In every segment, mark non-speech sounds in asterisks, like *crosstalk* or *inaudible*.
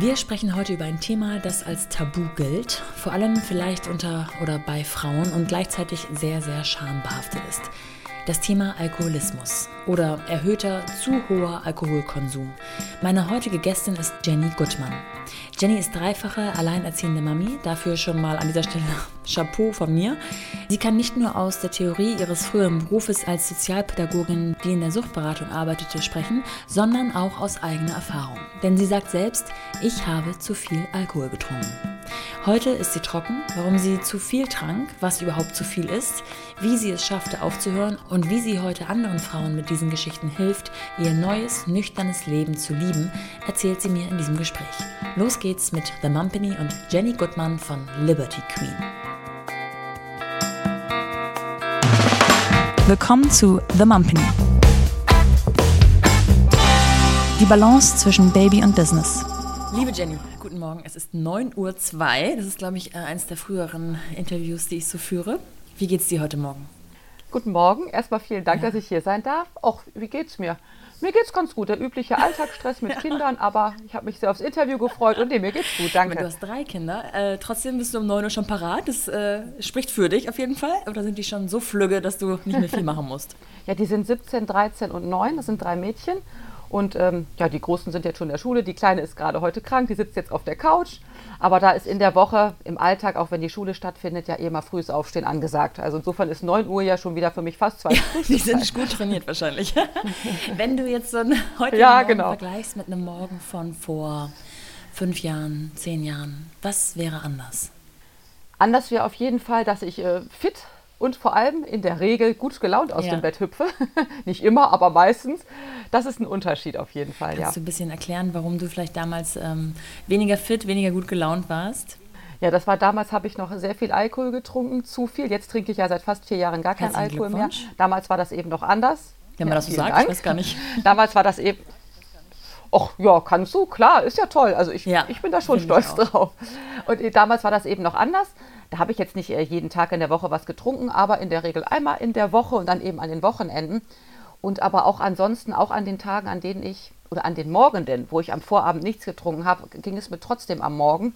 Wir sprechen heute über ein Thema, das als Tabu gilt, vor allem vielleicht unter oder bei Frauen und gleichzeitig sehr, sehr schambehaftet ist. Das Thema Alkoholismus oder erhöhter zu hoher Alkoholkonsum. Meine heutige Gästin ist Jenny Gutmann. Jenny ist dreifache alleinerziehende Mami, dafür schon mal an dieser Stelle *laughs* Chapeau von mir. Sie kann nicht nur aus der Theorie ihres früheren Berufes als Sozialpädagogin, die in der Suchtberatung arbeitete, sprechen, sondern auch aus eigener Erfahrung. Denn sie sagt selbst, ich habe zu viel Alkohol getrunken. Heute ist sie trocken, warum sie zu viel trank, was überhaupt zu viel ist, wie sie es schaffte aufzuhören und wie sie heute anderen Frauen mit diesen Geschichten hilft, ihr neues, nüchternes Leben zu lieben, erzählt sie mir in diesem Gespräch. Los geht's mit The Mumpany und Jenny Goodman von Liberty Queen. Willkommen zu The Mumpany. Die Balance zwischen Baby und Business. Liebe Jenny, guten Morgen. Es ist 9.02 Uhr. Das ist, glaube ich, äh, eines der früheren Interviews, die ich so führe. Wie geht's dir heute Morgen? Guten Morgen. Erstmal vielen Dank, ja. dass ich hier sein darf. Auch, wie geht's mir? Mir geht's ganz gut. Der übliche Alltagsstress mit *laughs* Kindern, aber ich habe mich sehr aufs Interview gefreut und nee, mir geht's gut. Danke. Du hast drei Kinder. Äh, trotzdem bist du um 9 Uhr schon parat. Das äh, spricht für dich auf jeden Fall. Oder sind die schon so flügge, dass du nicht mehr viel machen musst? *laughs* ja, die sind 17, 13 und 9. Das sind drei Mädchen. Und ähm, ja, die Großen sind jetzt schon in der Schule. Die Kleine ist gerade heute krank, die sitzt jetzt auf der Couch. Aber da ist in der Woche, im Alltag, auch wenn die Schule stattfindet, ja eh mal frühes Aufstehen angesagt. Also insofern ist 9 Uhr ja schon wieder für mich fast zwei Stunden. die sind gut trainiert wahrscheinlich. *laughs* wenn du jetzt so einen heutigen ja, Morgen genau. vergleichst mit einem Morgen von vor fünf Jahren, zehn Jahren, was wäre anders? Anders wäre auf jeden Fall, dass ich äh, fit und vor allem in der Regel gut gelaunt aus ja. dem Bett hüpfe. *laughs* Nicht immer, aber meistens. Das ist ein Unterschied auf jeden Fall. Kannst ja. du ein bisschen erklären, warum du vielleicht damals ähm, weniger fit, weniger gut gelaunt warst? Ja, das war damals, habe ich noch sehr viel Alkohol getrunken, zu viel. Jetzt trinke ich ja seit fast vier Jahren gar keinen Alkohol mehr. Damals war das eben noch anders. Wenn man ja, das so sagt, Dank. ich weiß gar nicht. *laughs* Damals war das eben. Ach ja, kannst du, klar, ist ja toll. Also ich, ja, ich bin da schon stolz drauf. Und äh, damals war das eben noch anders. Da habe ich jetzt nicht äh, jeden Tag in der Woche was getrunken, aber in der Regel einmal in der Woche und dann eben an den Wochenenden. Und aber auch ansonsten, auch an den Tagen, an denen ich, oder an den Morgenden, wo ich am Vorabend nichts getrunken habe, ging es mir trotzdem am Morgen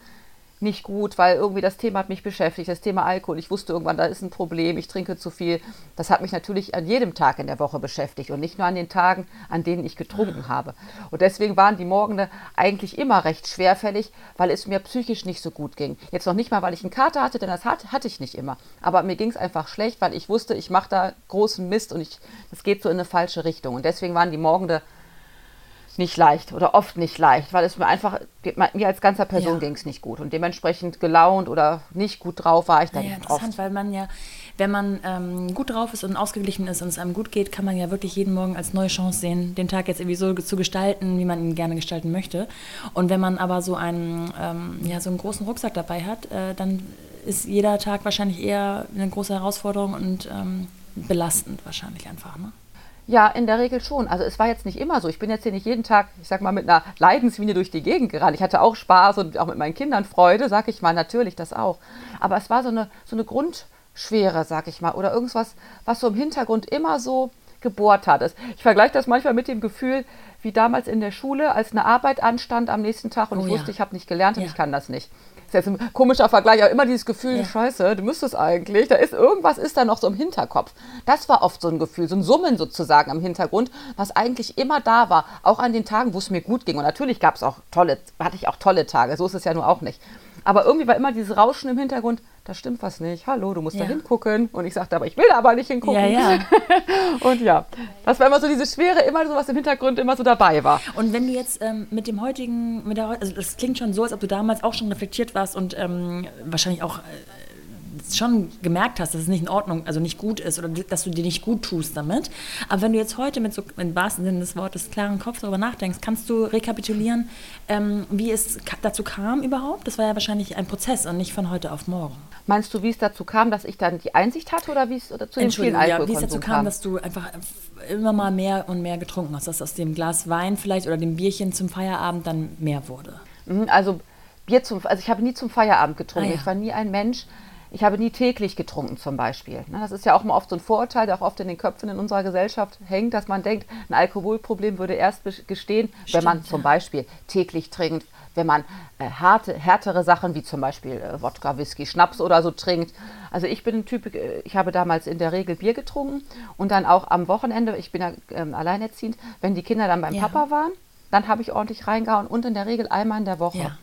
nicht gut, weil irgendwie das Thema hat mich beschäftigt, das Thema Alkohol. Ich wusste irgendwann, da ist ein Problem, ich trinke zu viel. Das hat mich natürlich an jedem Tag in der Woche beschäftigt und nicht nur an den Tagen, an denen ich getrunken habe. Und deswegen waren die Morgende eigentlich immer recht schwerfällig, weil es mir psychisch nicht so gut ging. Jetzt noch nicht mal, weil ich einen Kater hatte, denn das hatte ich nicht immer. Aber mir ging es einfach schlecht, weil ich wusste, ich mache da großen Mist und ich, das geht so in eine falsche Richtung. Und deswegen waren die Morgende nicht leicht oder oft nicht leicht, weil es mir einfach, mir als ganzer Person ja. ging es nicht gut und dementsprechend gelaunt oder nicht gut drauf war ich dann ja, interessant, oft. weil man ja, wenn man ähm, gut drauf ist und ausgeglichen ist und es einem gut geht, kann man ja wirklich jeden Morgen als neue Chance sehen, den Tag jetzt irgendwie so zu gestalten, wie man ihn gerne gestalten möchte. Und wenn man aber so einen, ähm, ja, so einen großen Rucksack dabei hat, äh, dann ist jeder Tag wahrscheinlich eher eine große Herausforderung und ähm, belastend wahrscheinlich einfach, ne? Ja, in der Regel schon. Also es war jetzt nicht immer so. Ich bin jetzt hier nicht jeden Tag, ich sag mal, mit einer Leidenslinie durch die Gegend gerannt. Ich hatte auch Spaß und auch mit meinen Kindern Freude, sag ich mal, natürlich das auch. Aber es war so eine, so eine Grundschwere, sag ich mal, oder irgendwas, was so im Hintergrund immer so gebohrt hat. Ich vergleiche das manchmal mit dem Gefühl, wie damals in der Schule, als eine Arbeit anstand am nächsten Tag und oh, ich wusste, ja. ich habe nicht gelernt und ja. ich kann das nicht ist jetzt ein komischer Vergleich, aber immer dieses Gefühl, ja. scheiße, du müsstest eigentlich, da ist irgendwas ist da noch so im Hinterkopf. Das war oft so ein Gefühl, so ein Summen sozusagen am Hintergrund, was eigentlich immer da war, auch an den Tagen, wo es mir gut ging. Und natürlich gab es auch tolle, hatte ich auch tolle Tage, so ist es ja nur auch nicht. Aber irgendwie war immer dieses Rauschen im Hintergrund, da stimmt was nicht. Hallo, du musst ja. da hingucken. Und ich sagte, aber ich will da aber nicht hingucken. Ja, ja. *laughs* und ja, das war immer so diese Schwere, immer so was im Hintergrund immer so dabei war. Und wenn du jetzt ähm, mit dem heutigen, mit der, also das klingt schon so, als ob du damals auch schon reflektiert warst und ähm, wahrscheinlich auch äh, schon gemerkt hast, dass es nicht in Ordnung, also nicht gut ist oder dass du dir nicht gut tust damit. Aber wenn du jetzt heute mit so im wahrsten Sinne des Wortes klaren Kopf darüber nachdenkst, kannst du rekapitulieren, ähm, wie es dazu kam überhaupt? Das war ja wahrscheinlich ein Prozess und nicht von heute auf morgen. Meinst du, wie es dazu kam, dass ich dann die Einsicht hatte oder wie es oder zu dem vielen ja, wie es dazu kam, kam, dass du einfach immer mal mehr und mehr getrunken hast, dass aus dem Glas Wein vielleicht oder dem Bierchen zum Feierabend dann mehr wurde? Mhm, also Bier zum, also ich habe nie zum Feierabend getrunken. Ah, ja. Ich war nie ein Mensch, Ich habe nie täglich getrunken zum Beispiel. Ne, das ist ja auch mal oft so ein Vorurteil, der auch oft in den Köpfen in unserer Gesellschaft hängt, dass man denkt, ein Alkoholproblem würde erst gestehen, Stimmt, wenn man zum Beispiel täglich trinkt, wenn man äh, harte, härtere Sachen wie zum Beispiel äh, Wodka, Whisky, Schnaps oder so trinkt. Also ich bin ein Typ, äh, ich habe damals in der Regel Bier getrunken und dann auch am Wochenende, ich bin ja ähm, alleinerziehend, wenn die Kinder dann beim ja. Papa waren, dann habe ich ordentlich reingehauen und in der Regel einmal in der Woche. Ja.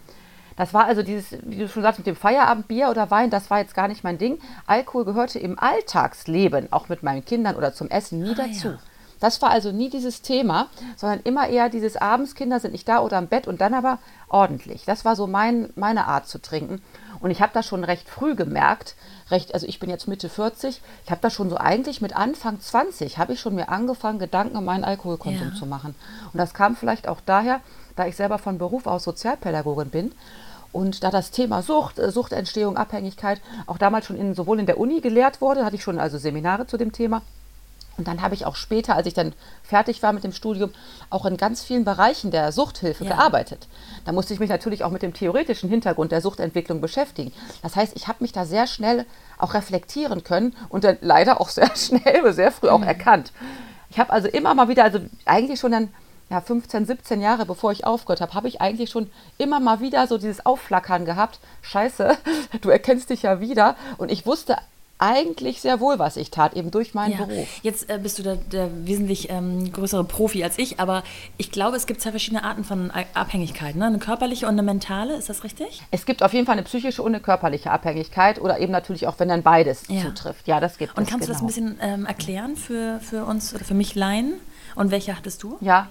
Das war also dieses, wie du schon sagst, mit dem Feierabendbier oder Wein, das war jetzt gar nicht mein Ding. Alkohol gehörte im Alltagsleben, auch mit meinen Kindern oder zum Essen, nie ah, dazu. Ja. Das war also nie dieses Thema, sondern immer eher dieses abends, Kinder sind nicht da oder im Bett und dann aber ordentlich. Das war so mein, meine Art zu trinken. Und ich habe das schon recht früh gemerkt, recht, also ich bin jetzt Mitte 40, ich habe das schon so eigentlich mit Anfang 20, habe ich schon mir angefangen, Gedanken um meinen Alkoholkonsum ja. zu machen. Und das kam vielleicht auch daher, da ich selber von Beruf aus Sozialpädagogin bin und da das Thema Sucht, äh, Suchtentstehung, Abhängigkeit auch damals schon in, sowohl in der Uni gelehrt wurde, hatte ich schon also Seminare zu dem Thema, und dann habe ich auch später, als ich dann fertig war mit dem Studium, auch in ganz vielen Bereichen der Suchthilfe ja. gearbeitet. Da musste ich mich natürlich auch mit dem theoretischen Hintergrund der Suchtentwicklung beschäftigen. Das heißt, ich habe mich da sehr schnell auch reflektieren können und dann *laughs* leider auch sehr schnell, sehr früh auch mhm. erkannt. Ich habe also immer mal wieder, also eigentlich schon dann ja, 15, 17 Jahre bevor ich aufgehört habe, habe ich eigentlich schon immer mal wieder so dieses Aufflackern gehabt. Scheiße, *laughs* du erkennst dich ja wieder. Und ich wusste eigentlich sehr wohl, was ich tat, eben durch meinen ja. Beruf. Jetzt äh, bist du der, der wesentlich ähm, größere Profi als ich, aber ich glaube, es gibt zwei verschiedene Arten von Abhängigkeiten. Ne? Eine körperliche und eine mentale, ist das richtig? Es gibt auf jeden Fall eine psychische und eine körperliche Abhängigkeit oder eben natürlich auch, wenn dann beides ja. zutrifft. Ja, das gibt und es. Und kannst genau. du das ein genau. bisschen ähm, erklären für, für uns oder für mich Laien? Und welche hattest du? Ja,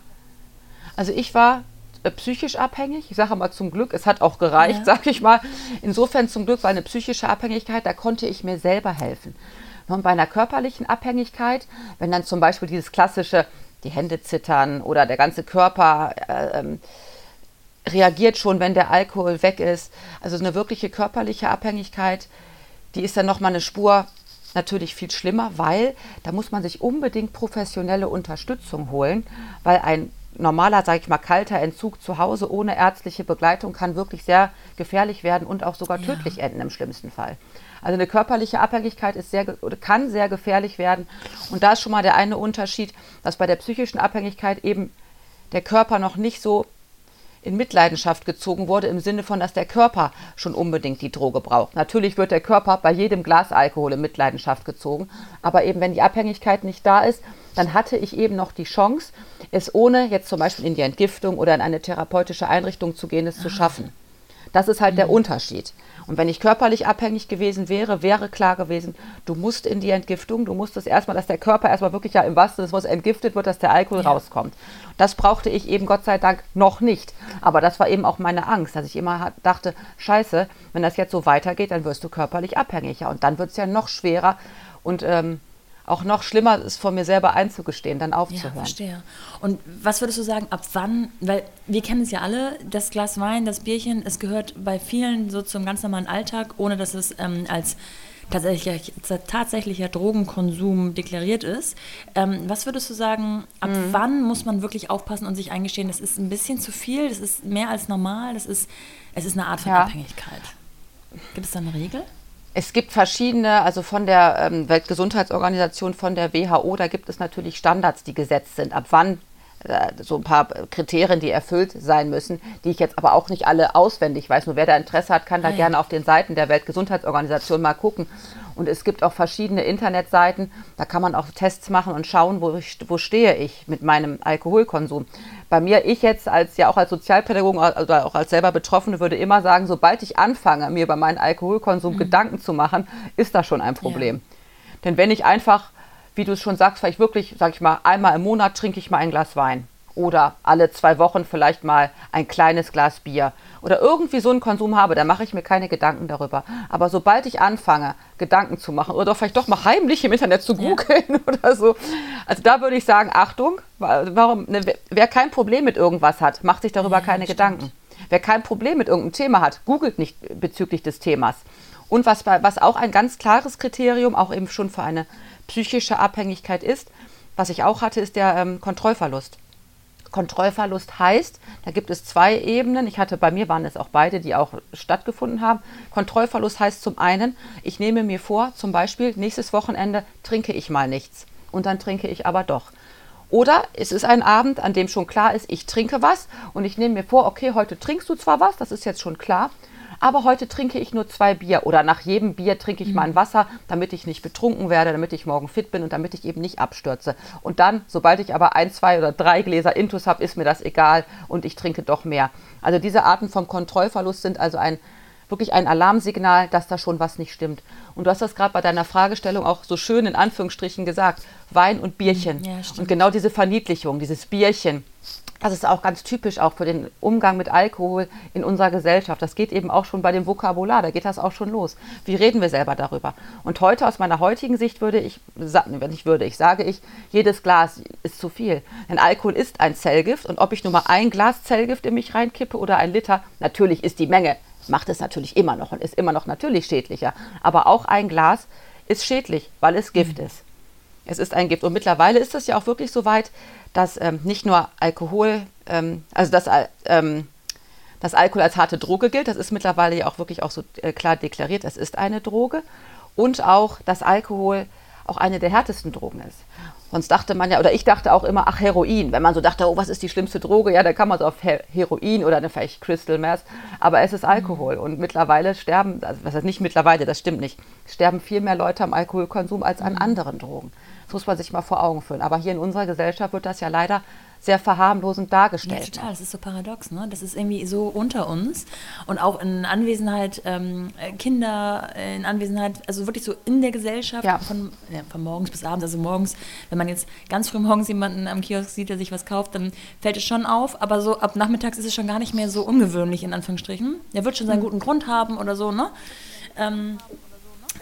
also ich war äh, psychisch abhängig. Ich sage mal zum Glück, es hat auch gereicht, ja. sage ich mal. Insofern zum Glück war eine psychische Abhängigkeit, da konnte ich mir selber helfen. Und bei einer körperlichen Abhängigkeit, wenn dann zum Beispiel dieses klassische, die Hände zittern oder der ganze Körper äh, ähm, reagiert schon, wenn der Alkohol weg ist, also eine wirkliche körperliche Abhängigkeit, die ist dann nochmal eine Spur natürlich viel schlimmer, weil da muss man sich unbedingt professionelle Unterstützung holen, weil ein normaler, sage ich mal, kalter Entzug zu Hause ohne ärztliche Begleitung kann wirklich sehr gefährlich werden und auch sogar tödlich ja. enden im schlimmsten Fall. Also eine körperliche Abhängigkeit ist sehr, kann sehr gefährlich werden. Und da ist schon mal der eine Unterschied, dass bei der psychischen Abhängigkeit eben der Körper noch nicht so in Mitleidenschaft gezogen wurde, im Sinne von, dass der Körper schon unbedingt die Droge braucht. Natürlich wird der Körper bei jedem Glas Alkohol in Mitleidenschaft gezogen, aber eben wenn die Abhängigkeit nicht da ist, dann hatte ich eben noch die Chance, es ohne jetzt zum Beispiel in die Entgiftung oder in eine therapeutische Einrichtung zu gehen, es ah. zu schaffen. Das ist halt mhm. der Unterschied. Und wenn ich körperlich abhängig gewesen wäre, wäre klar gewesen, du musst in die Entgiftung, du musst es erstmal, dass der Körper erstmal wirklich ja im wahrsten Sinne entgiftet wird, dass der Alkohol ja. rauskommt. Das brauchte ich eben Gott sei Dank noch nicht. Aber das war eben auch meine Angst, dass ich immer dachte, scheiße, wenn das jetzt so weitergeht, dann wirst du körperlich abhängiger. Und dann wird es ja noch schwerer. Und ähm, auch noch schlimmer ist, vor mir selber einzugestehen, dann aufzuhören. Ja, verstehe. Und was würdest du sagen, ab wann, weil wir kennen es ja alle, das Glas Wein, das Bierchen, es gehört bei vielen so zum ganz normalen Alltag, ohne dass es ähm, als tatsächlich, tatsächlicher Drogenkonsum deklariert ist. Ähm, was würdest du sagen, ab mhm. wann muss man wirklich aufpassen und sich eingestehen, das ist ein bisschen zu viel, das ist mehr als normal, das ist, es ist eine Art von ja. Abhängigkeit? Gibt es da eine Regel? Es gibt verschiedene, also von der ähm, Weltgesundheitsorganisation, von der WHO, da gibt es natürlich Standards, die gesetzt sind, ab wann so ein paar Kriterien, die erfüllt sein müssen, die ich jetzt aber auch nicht alle auswendig weiß. Nur wer da Interesse hat, kann da ja. gerne auf den Seiten der Weltgesundheitsorganisation mal gucken. Und es gibt auch verschiedene Internetseiten, da kann man auch Tests machen und schauen, wo, ich, wo stehe ich mit meinem Alkoholkonsum. Bei mir, ich jetzt als ja auch als Sozialpädagogen oder auch als selber Betroffene würde immer sagen, sobald ich anfange, mir über meinen Alkoholkonsum mhm. Gedanken zu machen, ist das schon ein Problem. Ja. Denn wenn ich einfach, wie du es schon sagst, vielleicht wirklich, sag ich mal, einmal im Monat trinke ich mal ein Glas Wein oder alle zwei Wochen vielleicht mal ein kleines Glas Bier oder irgendwie so einen Konsum habe, da mache ich mir keine Gedanken darüber. Aber sobald ich anfange, Gedanken zu machen oder vielleicht doch mal heimlich im Internet zu googeln ja. *laughs* oder so, also da würde ich sagen, Achtung, warum, ne, wer kein Problem mit irgendwas hat, macht sich darüber ja, keine Gedanken. Wer kein Problem mit irgendeinem Thema hat, googelt nicht bezüglich des Themas. Und was, was auch ein ganz klares Kriterium, auch eben schon für eine psychische Abhängigkeit ist, was ich auch hatte, ist der ähm, Kontrollverlust. Kontrollverlust heißt, da gibt es zwei Ebenen. Ich hatte bei mir waren es auch beide, die auch stattgefunden haben. Kontrollverlust heißt zum einen, ich nehme mir vor, zum Beispiel nächstes Wochenende trinke ich mal nichts und dann trinke ich aber doch. Oder es ist ein Abend, an dem schon klar ist, ich trinke was und ich nehme mir vor, okay, heute trinkst du zwar was, das ist jetzt schon klar, aber heute trinke ich nur zwei Bier oder nach jedem Bier trinke ich mhm. mal ein Wasser, damit ich nicht betrunken werde, damit ich morgen fit bin und damit ich eben nicht abstürze. Und dann, sobald ich aber ein, zwei oder drei Gläser Intus habe, ist mir das egal und ich trinke doch mehr. Also diese Arten von Kontrollverlust sind also ein wirklich ein Alarmsignal, dass da schon was nicht stimmt. Und du hast das gerade bei deiner Fragestellung auch so schön in Anführungsstrichen gesagt. Wein und Bierchen. Ja, und genau diese Verniedlichung, dieses Bierchen, das ist auch ganz typisch auch für den Umgang mit Alkohol in unserer Gesellschaft. Das geht eben auch schon bei dem Vokabular, da geht das auch schon los. Wie reden wir selber darüber? Und heute aus meiner heutigen Sicht würde ich, wenn ich würde, ich sage ich, jedes Glas ist zu viel. Denn Alkohol ist ein Zellgift und ob ich nur mal ein Glas Zellgift in mich reinkippe oder ein Liter, natürlich ist die Menge, macht es natürlich immer noch und ist immer noch natürlich schädlicher. Aber auch ein Glas ist schädlich, weil es Gift mhm. ist. Es ist ein Gift. Und mittlerweile ist es ja auch wirklich so weit, dass ähm, nicht nur Alkohol, ähm, also dass, ähm, dass Alkohol als harte Droge gilt, das ist mittlerweile ja auch wirklich auch so äh, klar deklariert, es ist eine Droge. Und auch, dass Alkohol auch eine der härtesten Drogen ist. Sonst dachte man ja, oder ich dachte auch immer, ach, Heroin. Wenn man so dachte, oh, was ist die schlimmste Droge? Ja, dann kann man so auf Heroin oder eine vielleicht Crystal Meth. Aber es ist Alkohol. Und mittlerweile sterben, also was heißt nicht mittlerweile, das stimmt nicht, sterben viel mehr Leute am Alkoholkonsum als an mhm. anderen Drogen. Das muss man sich mal vor Augen führen. Aber hier in unserer Gesellschaft wird das ja leider sehr verharmlosend dargestellt. Ja, total. Das ist so paradox, ne? Das ist irgendwie so unter uns und auch in Anwesenheit ähm, Kinder, in Anwesenheit, also wirklich so in der Gesellschaft ja. Von, ja, von morgens bis abends. Also morgens, wenn man jetzt ganz früh morgens jemanden am Kiosk sieht, der sich was kauft, dann fällt es schon auf. Aber so ab nachmittags ist es schon gar nicht mehr so ungewöhnlich, in Anführungsstrichen. Der wird schon seinen mhm. guten Grund haben oder so, ne? Ähm,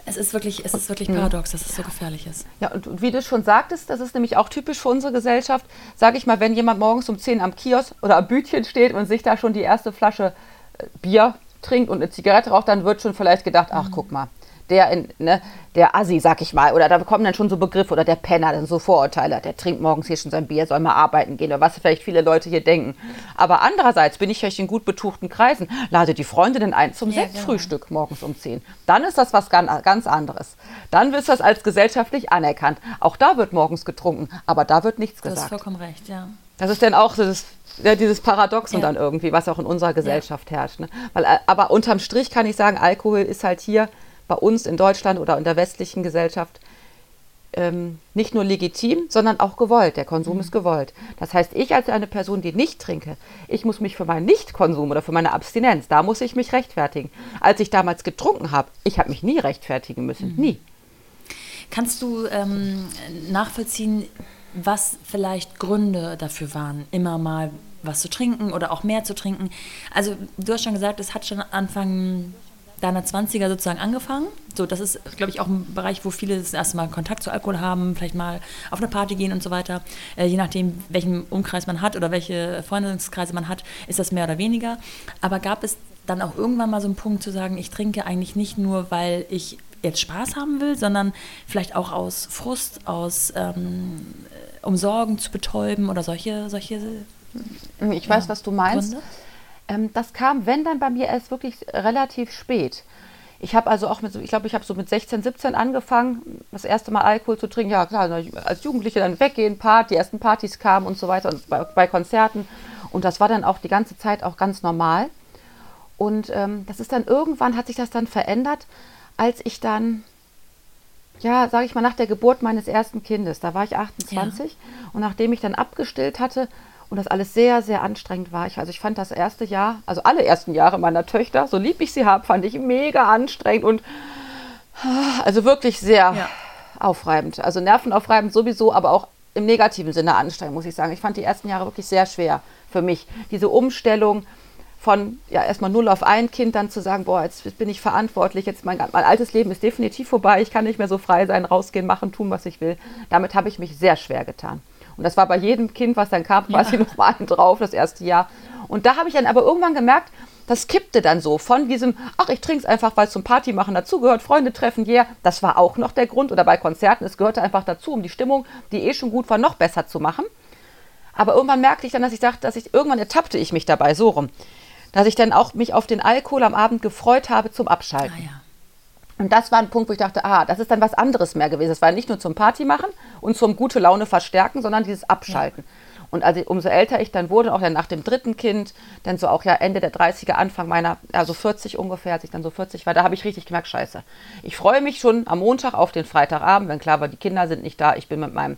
es ist wirklich, es ist wirklich hm. paradox, dass es so gefährlich ist. Ja, und, und, wie du schon sagtest, das ist nämlich auch typisch für unsere Gesellschaft. Sage ich mal, wenn jemand morgens um 10 am Kiosk oder am Bütchen steht und sich da schon die erste Flasche äh, Bier trinkt und eine Zigarette raucht, dann wird schon vielleicht gedacht, ach, mhm. guck mal, der, in, ne, der Assi, sag ich mal, oder da kommen dann schon so Begriffe oder der Penner, dann so Vorurteile, der trinkt morgens hier schon sein Bier, soll mal arbeiten gehen oder was vielleicht viele Leute hier denken. Aber andererseits bin ich vielleicht in gut betuchten Kreisen, lade die Freundinnen ein zum ja, Sektfrühstück genau. morgens um 10. Dann ist das was ganz anderes. Dann wird das als gesellschaftlich anerkannt. Auch da wird morgens getrunken, aber da wird nichts gesagt. Du hast vollkommen recht, ja. Das ist dann auch das, ja, dieses Paradoxon ja. dann irgendwie, was auch in unserer Gesellschaft ja. herrscht. Ne? Weil, äh, aber unterm Strich kann ich sagen, Alkohol ist halt hier bei uns in Deutschland oder in der westlichen Gesellschaft ähm, nicht nur legitim, sondern auch gewollt. Der Konsum mhm. ist gewollt. Das heißt, ich als eine Person, die nicht trinke, ich muss mich für meinen Nichtkonsum oder für meine Abstinenz, da muss ich mich rechtfertigen. Als ich damals getrunken habe, ich habe mich nie rechtfertigen müssen, mhm. nie. Kannst du ähm, nachvollziehen, was vielleicht Gründe dafür waren, immer mal was zu trinken oder auch mehr zu trinken? Also du hast schon gesagt, es hat schon Anfang deiner 20er sozusagen angefangen. So, das ist, glaube ich, auch ein Bereich, wo viele das erste Mal Kontakt zu Alkohol haben, vielleicht mal auf eine Party gehen und so weiter. Äh, je nachdem, welchen Umkreis man hat oder welche Freundeskreise man hat, ist das mehr oder weniger. Aber gab es dann auch irgendwann mal so einen Punkt zu sagen, ich trinke eigentlich nicht nur, weil ich jetzt Spaß haben will, sondern vielleicht auch aus Frust, aus ähm, um Sorgen zu betäuben oder solche, solche. Ich weiß, ja, was du meinst. Gründe? Ähm, das kam, wenn dann bei mir erst wirklich relativ spät. Ich habe also auch mit, ich glaube, ich habe so mit 16, 17 angefangen, das erste Mal Alkohol zu trinken. Ja, klar, als Jugendliche dann weggehen, Part, die ersten Partys kamen und so weiter und bei, bei Konzerten. Und das war dann auch die ganze Zeit auch ganz normal. Und ähm, das ist dann irgendwann, hat sich das dann verändert, als ich dann, ja, sage ich mal, nach der Geburt meines ersten Kindes, da war ich 28 ja. und nachdem ich dann abgestillt hatte, und das alles sehr, sehr anstrengend war. Ich, also ich fand das erste Jahr, also alle ersten Jahre meiner Töchter, so lieb ich sie habe, fand ich mega anstrengend und also wirklich sehr ja. aufreibend. Also nervenaufreibend sowieso, aber auch im negativen Sinne anstrengend, muss ich sagen. Ich fand die ersten Jahre wirklich sehr schwer für mich. Diese Umstellung von ja erstmal null auf ein Kind dann zu sagen, boah, jetzt bin ich verantwortlich, jetzt mein, mein altes Leben ist definitiv vorbei, ich kann nicht mehr so frei sein, rausgehen, machen, tun, was ich will. Damit habe ich mich sehr schwer getan. Und das war bei jedem Kind, was dann kam, quasi ja. *laughs* noch mal drauf, das erste Jahr. Und da habe ich dann aber irgendwann gemerkt, das kippte dann so von diesem, ach, ich trinke es einfach, weil es zum Party machen dazugehört, Freunde treffen, yeah, das war auch noch der Grund. Oder bei Konzerten, es gehörte einfach dazu, um die Stimmung, die eh schon gut war, noch besser zu machen. Aber irgendwann merkte ich dann, dass ich dachte, dass ich, irgendwann ertappte ich mich dabei, so rum. Dass ich dann auch mich auf den Alkohol am Abend gefreut habe zum Abschalten. Ah, ja. Und das war ein Punkt, wo ich dachte, ah, das ist dann was anderes mehr gewesen. Es war nicht nur zum Party machen und zum gute Laune verstärken, sondern dieses Abschalten. Ja. Und also umso älter ich dann wurde, auch dann nach dem dritten Kind, dann so auch ja Ende der 30er, Anfang meiner, also 40 ungefähr, als ich dann so 40 war, da habe ich richtig gemerkt, scheiße. Ich freue mich schon am Montag auf den Freitagabend, wenn klar war, die Kinder sind nicht da, ich bin mit meinem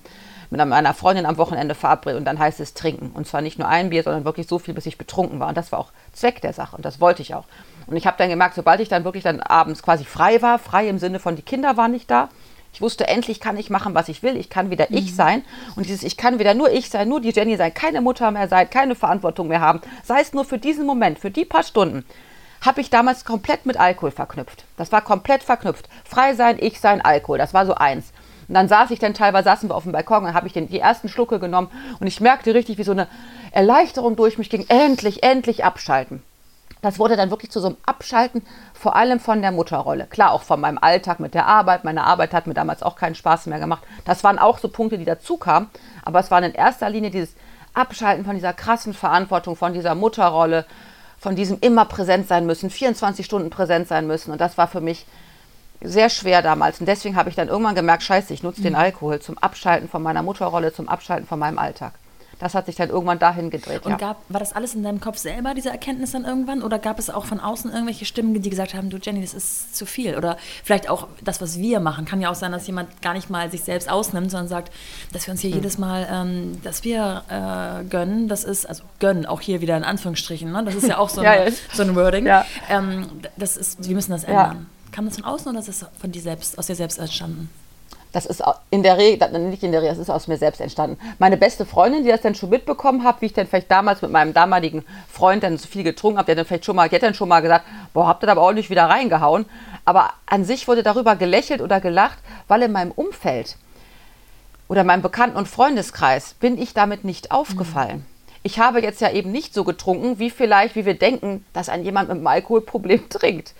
mit meiner Freundin am Wochenende verabredet und dann heißt es trinken. Und zwar nicht nur ein Bier, sondern wirklich so viel, bis ich betrunken war. Und das war auch Zweck der Sache und das wollte ich auch. Und ich habe dann gemerkt, sobald ich dann wirklich dann abends quasi frei war, frei im Sinne von die Kinder waren nicht da, ich wusste, endlich kann ich machen, was ich will. Ich kann wieder mhm. ich sein. Und dieses Ich kann wieder nur ich sein, nur die Jenny sein, keine Mutter mehr sein, keine Verantwortung mehr haben. Sei es nur für diesen Moment, für die paar Stunden, habe ich damals komplett mit Alkohol verknüpft. Das war komplett verknüpft. Frei sein, ich sein, Alkohol. Das war so eins. Und dann saß ich dann teilweise, saßen wir auf dem Balkon, dann habe ich den, die ersten Schlucke genommen und ich merkte richtig, wie so eine Erleichterung durch mich ging. Endlich, endlich abschalten. Das wurde dann wirklich zu so einem Abschalten, vor allem von der Mutterrolle. Klar, auch von meinem Alltag mit der Arbeit. Meine Arbeit hat mir damals auch keinen Spaß mehr gemacht. Das waren auch so Punkte, die dazu kamen. Aber es waren in erster Linie dieses Abschalten von dieser krassen Verantwortung, von dieser Mutterrolle, von diesem immer präsent sein müssen, 24 Stunden präsent sein müssen. Und das war für mich sehr schwer damals. Und deswegen habe ich dann irgendwann gemerkt, scheiße, ich nutze mhm. den Alkohol zum Abschalten von meiner Mutterrolle, zum Abschalten von meinem Alltag das hat sich dann irgendwann dahin gedreht. Und ja. gab, war das alles in deinem Kopf selber, diese Erkenntnis dann irgendwann? Oder gab es auch von außen irgendwelche Stimmen, die gesagt haben, du Jenny, das ist zu viel? Oder vielleicht auch das, was wir machen. Kann ja auch sein, dass jemand gar nicht mal sich selbst ausnimmt, sondern sagt, dass wir uns hier hm. jedes Mal, ähm, dass wir äh, gönnen, das ist, also gönnen, auch hier wieder in Anführungsstrichen, ne? das ist ja auch so, *laughs* ein, ja, so ein Wording. Ja. Ähm, das ist, wir müssen das ändern. Kam das von außen oder ist das von dir selbst, aus dir selbst entstanden? Das ist in der Regel, nicht in der Regel, das ist aus mir selbst entstanden. Meine beste Freundin, die das dann schon mitbekommen hat, wie ich dann vielleicht damals mit meinem damaligen Freund dann so viel getrunken habe, der dann vielleicht schon mal, die hat dann schon mal gesagt, boah, habt ihr da aber auch nicht wieder reingehauen. Aber an sich wurde darüber gelächelt oder gelacht, weil in meinem Umfeld oder meinem Bekannten- und Freundeskreis bin ich damit nicht aufgefallen. Mhm. Ich habe jetzt ja eben nicht so getrunken, wie vielleicht, wie wir denken, dass ein jemand mit einem Alkoholproblem *laughs* trinkt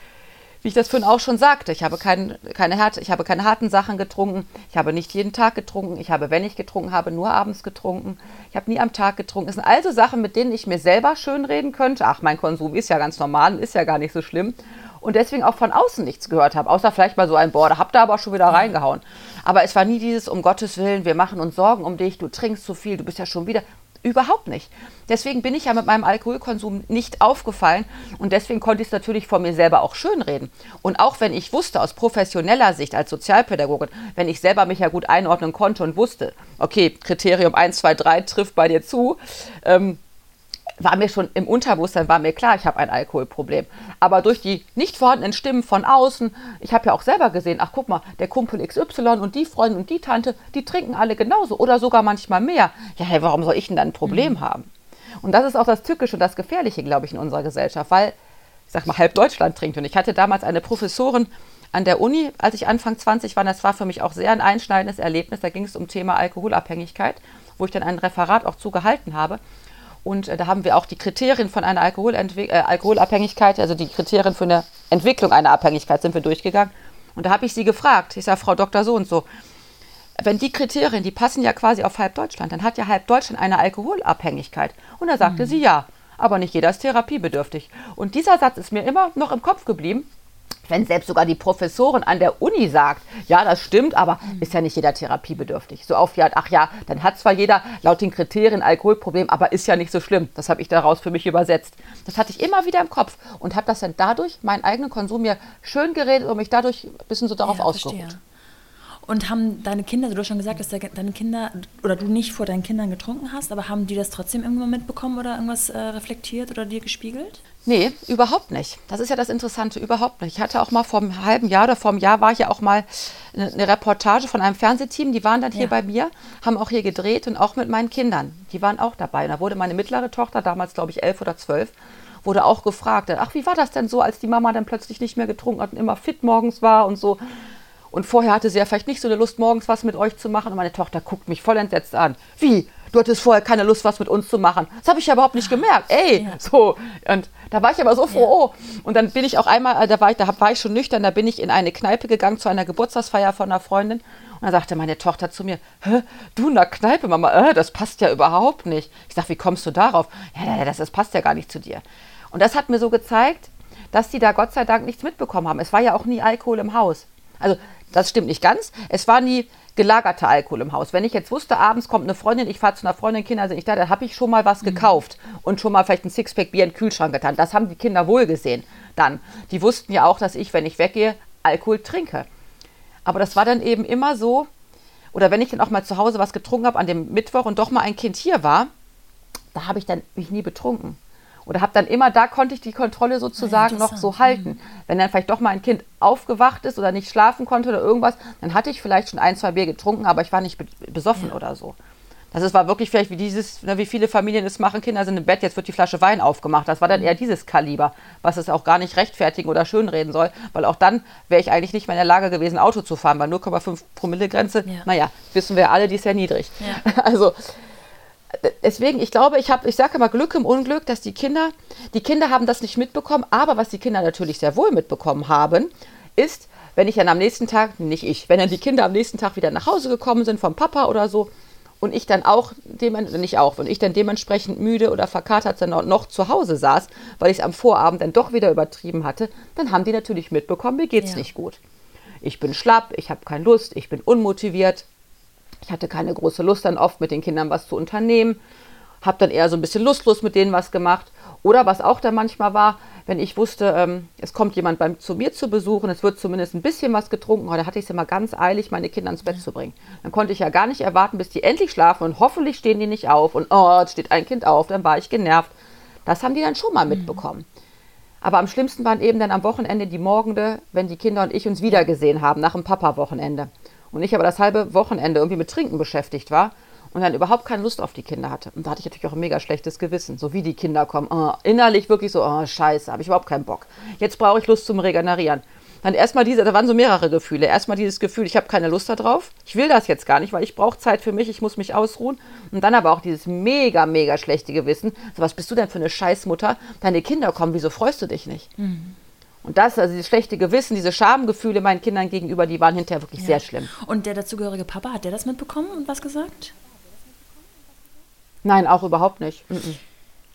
wie ich das vorhin auch schon sagte, ich habe, kein, keine, ich habe keine harten Sachen getrunken. Ich habe nicht jeden Tag getrunken. Ich habe, wenn ich getrunken habe, nur abends getrunken. Ich habe nie am Tag getrunken. Es sind also Sachen, mit denen ich mir selber schönreden könnte. Ach, mein Konsum ist ja ganz normal, ist ja gar nicht so schlimm. Und deswegen auch von außen nichts gehört habe, außer vielleicht mal so ein, boah, da habt ihr aber schon wieder reingehauen. Aber es war nie dieses, um Gottes Willen, wir machen uns Sorgen um dich, du trinkst zu viel, du bist ja schon wieder. Überhaupt nicht. Deswegen bin ich ja mit meinem Alkoholkonsum nicht aufgefallen und deswegen konnte ich es natürlich vor mir selber auch schönreden. Und auch wenn ich wusste, aus professioneller Sicht als Sozialpädagogin, wenn ich selber mich ja gut einordnen konnte und wusste, okay, Kriterium 1, 2, 3 trifft bei dir zu, ähm, war mir schon im Unterbewusstsein war mir klar, ich habe ein Alkoholproblem. Aber durch die nicht vorhandenen Stimmen von außen, ich habe ja auch selber gesehen, ach guck mal, der Kumpel XY und die Freundin und die Tante, die trinken alle genauso oder sogar manchmal mehr. Ja, hey, warum soll ich denn dann ein Problem mhm. haben? Und das ist auch das Tückische und das Gefährliche, glaube ich, in unserer Gesellschaft, weil, ich sag mal, halb Deutschland trinkt. Und ich hatte damals eine Professorin an der Uni, als ich Anfang 20 war, das war für mich auch sehr ein einschneidendes Erlebnis. Da ging es um Thema Alkoholabhängigkeit, wo ich dann ein Referat auch zugehalten habe. Und äh, da haben wir auch die Kriterien von einer äh, Alkoholabhängigkeit, also die Kriterien für eine Entwicklung einer Abhängigkeit sind wir durchgegangen. Und da habe ich sie gefragt, ich sage, Frau Dr. So und so, wenn die Kriterien, die passen ja quasi auf halb Deutschland, dann hat ja halb Deutschland eine Alkoholabhängigkeit. Und da sagte mhm. sie ja, aber nicht jeder ist therapiebedürftig. Und dieser Satz ist mir immer noch im Kopf geblieben wenn selbst sogar die Professorin an der Uni sagt, ja, das stimmt, aber ist ja nicht jeder therapiebedürftig. So auf Art, ach ja, dann hat zwar jeder laut den Kriterien Alkoholproblem, aber ist ja nicht so schlimm. Das habe ich daraus für mich übersetzt. Das hatte ich immer wieder im Kopf und habe das dann dadurch, meinen eigenen Konsum mir schön geredet und mich dadurch ein bisschen so darauf ja, ausgeruht. Und haben deine Kinder, du hast schon gesagt, dass deine Kinder oder du nicht vor deinen Kindern getrunken hast, aber haben die das trotzdem irgendwann mitbekommen oder irgendwas äh, reflektiert oder dir gespiegelt? Nee, überhaupt nicht. Das ist ja das Interessante, überhaupt nicht. Ich hatte auch mal vor einem halben Jahr oder vor einem Jahr war ich ja auch mal eine, eine Reportage von einem Fernsehteam, die waren dann hier ja. bei mir, haben auch hier gedreht und auch mit meinen Kindern. Die waren auch dabei. Und da wurde meine mittlere Tochter, damals glaube ich elf oder zwölf, wurde auch gefragt, ach, wie war das denn so, als die Mama dann plötzlich nicht mehr getrunken hat und immer fit morgens war und so. Und vorher hatte sie ja vielleicht nicht so eine Lust, morgens was mit euch zu machen. Und meine Tochter guckt mich voll entsetzt an. Wie? Du hattest vorher keine Lust, was mit uns zu machen. Das habe ich ja überhaupt nicht gemerkt. Ey, ja. so. Und da war ich aber so froh. Ja. Und dann bin ich auch einmal, äh, da war ich, da war ich schon nüchtern, da bin ich in eine Kneipe gegangen zu einer Geburtstagsfeier von einer Freundin. Und dann sagte meine Tochter zu mir, Hä, du in der Kneipe, Mama, äh, das passt ja überhaupt nicht. Ich sage, wie kommst du darauf? Ja, das, das passt ja gar nicht zu dir. Und das hat mir so gezeigt, dass die da Gott sei Dank nichts mitbekommen haben. Es war ja auch nie Alkohol im Haus. Also das stimmt nicht ganz. Es war nie gelagerter Alkohol im Haus. Wenn ich jetzt wusste, abends kommt eine Freundin, ich fahre zu einer Freundin, Kinder sind nicht da, dann habe ich schon mal was mhm. gekauft und schon mal vielleicht ein Sixpack Bier in den Kühlschrank getan. Das haben die Kinder wohl gesehen dann. Die wussten ja auch, dass ich, wenn ich weggehe, Alkohol trinke. Aber das war dann eben immer so, oder wenn ich dann auch mal zu Hause was getrunken habe an dem Mittwoch und doch mal ein Kind hier war, da habe ich dann mich nie betrunken. Oder habe dann immer, da konnte ich die Kontrolle sozusagen ja, noch so halten. Mhm. Wenn dann vielleicht doch mal ein Kind aufgewacht ist oder nicht schlafen konnte oder irgendwas, dann hatte ich vielleicht schon ein, zwei Bier getrunken, aber ich war nicht besoffen ja. oder so. Das ist, war wirklich vielleicht wie dieses, ne, wie viele Familien es machen, Kinder sind im Bett, jetzt wird die Flasche Wein aufgemacht. Das war dann eher dieses Kaliber, was es auch gar nicht rechtfertigen oder schönreden soll, weil auch dann wäre ich eigentlich nicht mehr in der Lage gewesen, Auto zu fahren, weil 0,5 Promille Grenze, ja. naja, wissen wir alle, die ist ja niedrig. Ja. *laughs* Also deswegen, ich glaube, ich habe, ich sage immer Glück im Unglück, dass die Kinder, die Kinder haben das nicht mitbekommen, aber was die Kinder natürlich sehr wohl mitbekommen haben, ist, wenn ich dann am nächsten Tag, nicht ich, wenn dann die Kinder am nächsten Tag wieder nach Hause gekommen sind vom Papa oder so, und ich dann auch, nicht auch, und ich dann dementsprechend müde oder verkatert dann noch zu Hause saß, weil ich es am Vorabend dann doch wieder übertrieben hatte, dann haben die natürlich mitbekommen, mir geht's ja. nicht gut. Ich bin schlapp, ich habe keine Lust, ich bin unmotiviert. Ich hatte keine große Lust dann oft mit den Kindern was zu unternehmen, habe dann eher so ein bisschen lustlos mit denen was gemacht. Oder was auch dann manchmal war, wenn ich wusste, ähm, es kommt jemand beim, zu mir zu besuchen, es wird zumindest ein bisschen was getrunken, da hatte ich es immer ganz eilig, meine Kinder ins Bett zu bringen. Dann konnte ich ja gar nicht erwarten, bis die endlich schlafen und hoffentlich stehen die nicht auf und oh, jetzt steht ein Kind auf, dann war ich genervt. Das haben die dann schon mal mhm. mitbekommen. Aber am schlimmsten waren eben dann am Wochenende die Morgende, wenn die Kinder und ich uns wiedergesehen haben, nach dem Papa-Wochenende. Und ich aber das halbe Wochenende irgendwie mit Trinken beschäftigt war und dann überhaupt keine Lust auf die Kinder hatte. Und da hatte ich natürlich auch ein mega schlechtes Gewissen, so wie die Kinder kommen. Oh, innerlich wirklich so, oh scheiße, habe ich überhaupt keinen Bock. Jetzt brauche ich Lust zum Regenerieren. Dann erstmal diese, da waren so mehrere Gefühle. Erstmal dieses Gefühl, ich habe keine Lust darauf. Ich will das jetzt gar nicht, weil ich brauche Zeit für mich, ich muss mich ausruhen. Und dann aber auch dieses mega, mega schlechte Gewissen. So, was bist du denn für eine Scheißmutter? Deine Kinder kommen, wieso freust du dich nicht? Mhm. Und das, also dieses schlechte Gewissen, diese Schamgefühle meinen Kindern gegenüber, die waren hinterher wirklich ja. sehr schlimm. Und der dazugehörige Papa, hat der das mitbekommen und was gesagt? Nein, auch überhaupt nicht. -mm.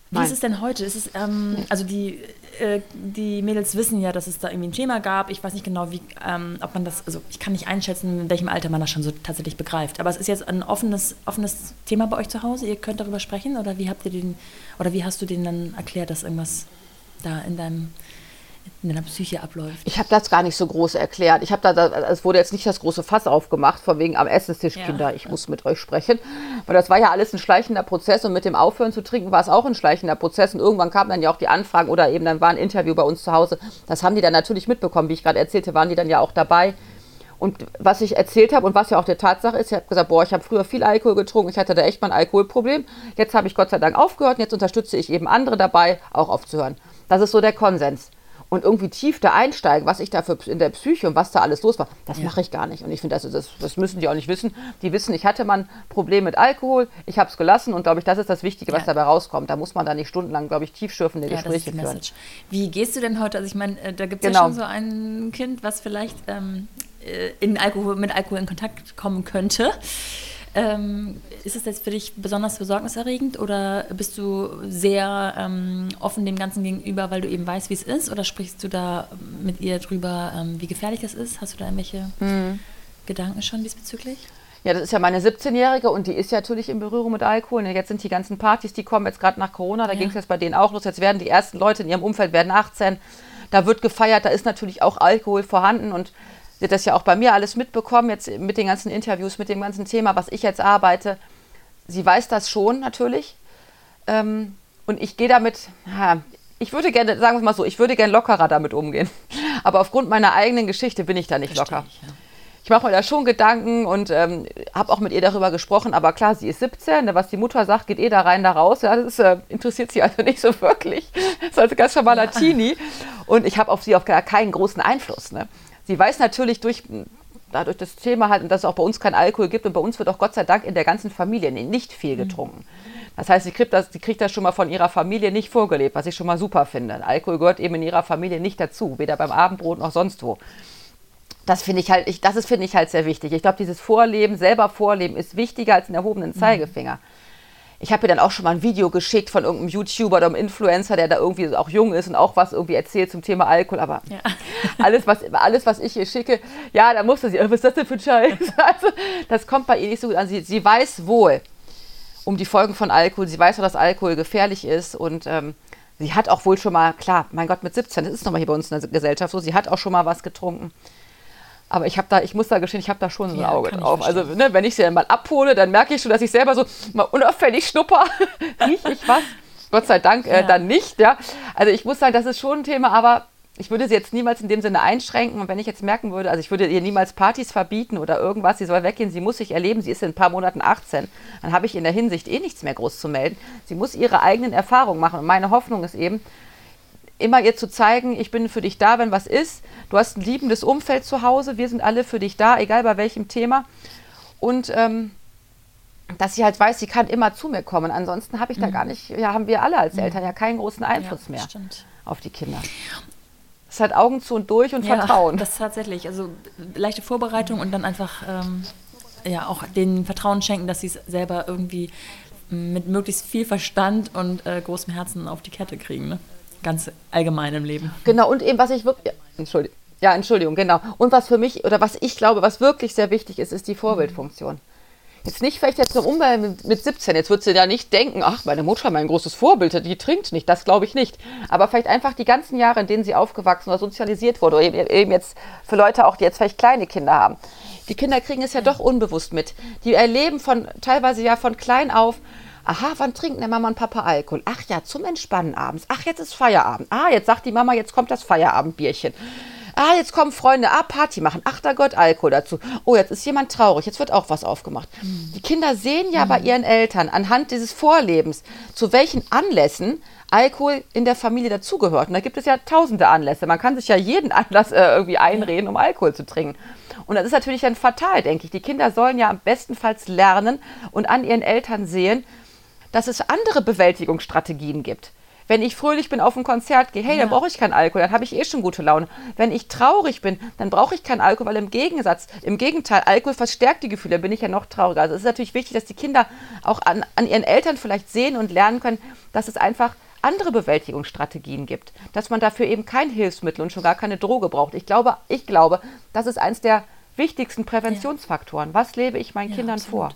Wie ist es denn heute? Ist es, ähm, also die, äh, die Mädels wissen ja, dass es da irgendwie ein Thema gab. Ich weiß nicht genau, wie, ähm, ob man das, also ich kann nicht einschätzen, in welchem Alter man das schon so tatsächlich begreift. Aber es ist jetzt ein offenes, offenes Thema bei euch zu Hause. Ihr könnt darüber sprechen oder wie habt ihr den, oder wie hast du denen dann erklärt, dass irgendwas da in deinem in deiner Psyche abläuft. Ich habe das gar nicht so groß erklärt. Ich habe da, es wurde jetzt nicht das große Fass aufgemacht, von wegen am Essenstisch, ja. Kinder, ich muss mit euch sprechen. Weil das war ja alles ein schleichender Prozess und mit dem Aufhören zu trinken war es auch ein schleichender Prozess. Und irgendwann kamen dann ja auch die Anfragen oder eben dann war ein Interview bei uns zu Hause. Das haben die dann natürlich mitbekommen, wie ich gerade erzählte, waren die dann ja auch dabei. Und was ich erzählt habe und was ja auch der Tatsache ist, ich habe gesagt, boah, ich habe früher viel Alkohol getrunken, ich hatte da echt mal ein Alkoholproblem. Jetzt habe ich Gott sei Dank aufgehört und jetzt unterstütze ich eben andere dabei, auch aufzuhören. Das ist so der Konsens und irgendwie tief da einsteigen, was ich da für in der Psyche und was da alles los war, das ja. mache ich gar nicht. Und ich finde, das, das, das, müssen die auch nicht wissen. Die wissen, ich hatte mal ein Problem mit Alkohol, ich habe es gelassen und glaube ich, das ist das Wichtige, was ja. dabei rauskommt. Da muss man da nicht stundenlang, glaube ich, tiefschürfende ja, Gespräche führen. Wie gehst du denn heute? Also ich meine, äh, da gibt es genau. ja schon so ein Kind, was vielleicht ähm, äh, in Alkohol, mit Alkohol in Kontakt kommen könnte. Ähm, ist es jetzt für dich besonders besorgniserregend oder bist du sehr ähm, offen dem Ganzen gegenüber, weil du eben weißt, wie es ist? Oder sprichst du da mit ihr drüber, ähm, wie gefährlich das ist? Hast du da irgendwelche mhm. Gedanken schon diesbezüglich? Ja, das ist ja meine 17-Jährige und die ist ja natürlich in Berührung mit Alkohol. Und jetzt sind die ganzen Partys, die kommen jetzt gerade nach Corona, da ja. ging es jetzt bei denen auch los. Jetzt werden die ersten Leute in ihrem Umfeld werden 18. Da wird gefeiert, da ist natürlich auch Alkohol vorhanden und Sie hat das ja auch bei mir alles mitbekommen, jetzt mit den ganzen Interviews, mit dem ganzen Thema, was ich jetzt arbeite. Sie weiß das schon natürlich. Ähm, und ich gehe damit, ja, ich würde gerne, sagen wir mal so, ich würde gerne lockerer damit umgehen. Aber aufgrund meiner eigenen Geschichte bin ich da nicht Verstehe locker. Ich, ja. ich mache mir da schon Gedanken und ähm, habe auch mit ihr darüber gesprochen. Aber klar, sie ist 17, ne, was die Mutter sagt, geht eh da rein, da raus. Ja, das ist, äh, interessiert sie also nicht so wirklich. *laughs* Das ist also ganz normaler ja. Teenie. Und ich habe auf sie auch keinen großen Einfluss. Ne? Sie weiß natürlich durch dadurch das Thema halt, dass es auch bei uns kein Alkohol gibt und bei uns wird auch Gott sei Dank in der ganzen Familie nicht viel mhm. getrunken. Das heißt, sie kriegt das, sie kriegt das schon mal von ihrer Familie nicht vorgelebt, was ich schon mal super finde. Alkohol gehört eben in ihrer Familie nicht dazu, weder beim Abendbrot noch sonst wo. das finde ich halt, ich, das ist, finde ich halt sehr wichtig. Ich glaube, dieses Vorleben, selber Vorleben ist wichtiger als einen erhobenen mhm. Zeigefinger. Mhm. Ich habe mir dann auch schon mal ein Video geschickt von irgendeinem YouTuber oder einem Influencer, der da irgendwie auch jung ist und auch was irgendwie erzählt zum Thema Alkohol. Aber ja. *laughs* alles, was, alles, was ich ihr schicke, ja, da musste sie, was ist das denn für ein Scheiß? *laughs* Also, das kommt bei ihr nicht so gut an. Sie, sie weiß wohl um die Folgen von Alkohol. Sie weiß auch, dass Alkohol gefährlich ist und ähm, sie hat auch wohl schon mal, klar, mein Gott, mit 17, das ist nochmal hier bei uns in der Gesellschaft so, sie hat auch schon mal was getrunken. Aber ich habe da, ich muss da gestehen, ich habe da schon so ein ja, Auge drauf. Also, ne, wenn ich sie dann mal abhole, dann merke ich schon, dass ich selber so mal unauffällig schnupper. *laughs* Rieche ich was? Gott sei Dank äh, ja. dann nicht, ja. Also ich muss sagen, das ist schon ein Thema, aber ich würde sie jetzt niemals in dem Sinne einschränken. Und wenn ich jetzt merken würde, also ich würde ihr niemals Partys verbieten oder irgendwas, sie soll weggehen, sie muss sich erleben, sie ist in ein paar Monaten 18, dann habe ich in der Hinsicht eh nichts mehr groß zu melden. Sie muss ihre eigenen Erfahrungen machen. Und meine Hoffnung ist eben, immer ihr zu zeigen, ich bin für dich da, wenn was ist. Du hast ein liebendes Umfeld zu Hause, wir sind alle für dich da, egal bei welchem Thema. Und ähm, dass sie halt weiß, sie kann immer zu mir kommen. Ansonsten habe ich mhm. da gar nicht, ja, haben wir alle als mhm. Eltern ja keinen großen Einfluss ja, mehr stimmt. auf die Kinder. Es ist halt Augen zu und durch und ja, Vertrauen. Das tatsächlich. Also leichte Vorbereitung und dann einfach ähm, ja auch den Vertrauen schenken, dass sie es selber irgendwie mit möglichst viel Verstand und äh, großem Herzen auf die Kette kriegen. Ne? Ganz allgemein im Leben. Genau, und eben, was ich wirklich. Entschuldigung. Ja, Entschuldigung, genau. Und was für mich, oder was ich glaube, was wirklich sehr wichtig ist, ist die Vorbildfunktion. Jetzt nicht vielleicht jetzt noch Umwelt mit 17, jetzt wird sie ja nicht denken, ach, meine Mutter, mein großes Vorbild, die trinkt nicht, das glaube ich nicht. Aber vielleicht einfach die ganzen Jahre, in denen sie aufgewachsen oder sozialisiert wurde, oder eben jetzt für Leute auch, die jetzt vielleicht kleine Kinder haben. Die Kinder kriegen es ja doch unbewusst mit. Die erleben von, teilweise ja von klein auf, Aha, wann trinken denn Mama und Papa Alkohol? Ach ja, zum Entspannen abends. Ach, jetzt ist Feierabend. Ah, jetzt sagt die Mama, jetzt kommt das Feierabendbierchen. Ah, jetzt kommen Freunde, ah, Party machen. Ach, da Gott, Alkohol dazu. Oh, jetzt ist jemand traurig, jetzt wird auch was aufgemacht. Mhm. Die Kinder sehen ja mhm. bei ihren Eltern anhand dieses Vorlebens, zu welchen Anlässen Alkohol in der Familie dazugehört. Und da gibt es ja tausende Anlässe. Man kann sich ja jeden Anlass äh, irgendwie einreden, um Alkohol zu trinken. Und das ist natürlich dann fatal, denke ich. Die Kinder sollen ja am bestenfalls lernen und an ihren Eltern sehen, dass es andere Bewältigungsstrategien gibt. Wenn ich fröhlich bin, auf ein Konzert gehe, hey, ja. dann brauche ich keinen Alkohol, dann habe ich eh schon gute Laune. Wenn ich traurig bin, dann brauche ich keinen Alkohol, weil im Gegensatz, im Gegenteil, Alkohol verstärkt die Gefühle, dann bin ich ja noch trauriger. Also es ist natürlich wichtig, dass die Kinder auch an, an ihren Eltern vielleicht sehen und lernen können, dass es einfach andere Bewältigungsstrategien gibt, dass man dafür eben kein Hilfsmittel und schon gar keine Droge braucht. Ich glaube, ich glaube, das ist eines der wichtigsten Präventionsfaktoren. Was lebe ich meinen ja, Kindern absolut. vor?